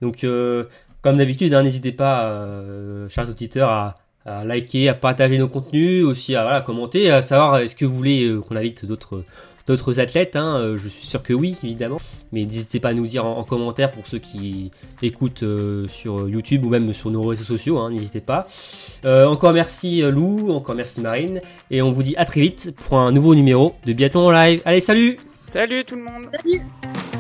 donc euh, comme d'habitude, hein, n'hésitez pas, euh, chers auditeurs, à, à liker, à partager nos contenus, aussi à voilà, commenter, à savoir est-ce que vous voulez euh, qu'on invite d'autres d'autres athlètes. hein, euh, je suis sûr que oui, évidemment. Mais n'hésitez pas à nous dire en, en commentaire pour ceux qui écoutent euh, sur YouTube ou même sur nos réseaux sociaux. hein, n'hésitez pas. Euh, encore merci euh, Lou, encore merci Marine, et on vous dit à très vite pour un nouveau numéro de Biathlon en live. Allez, salut Salut tout le monde Salut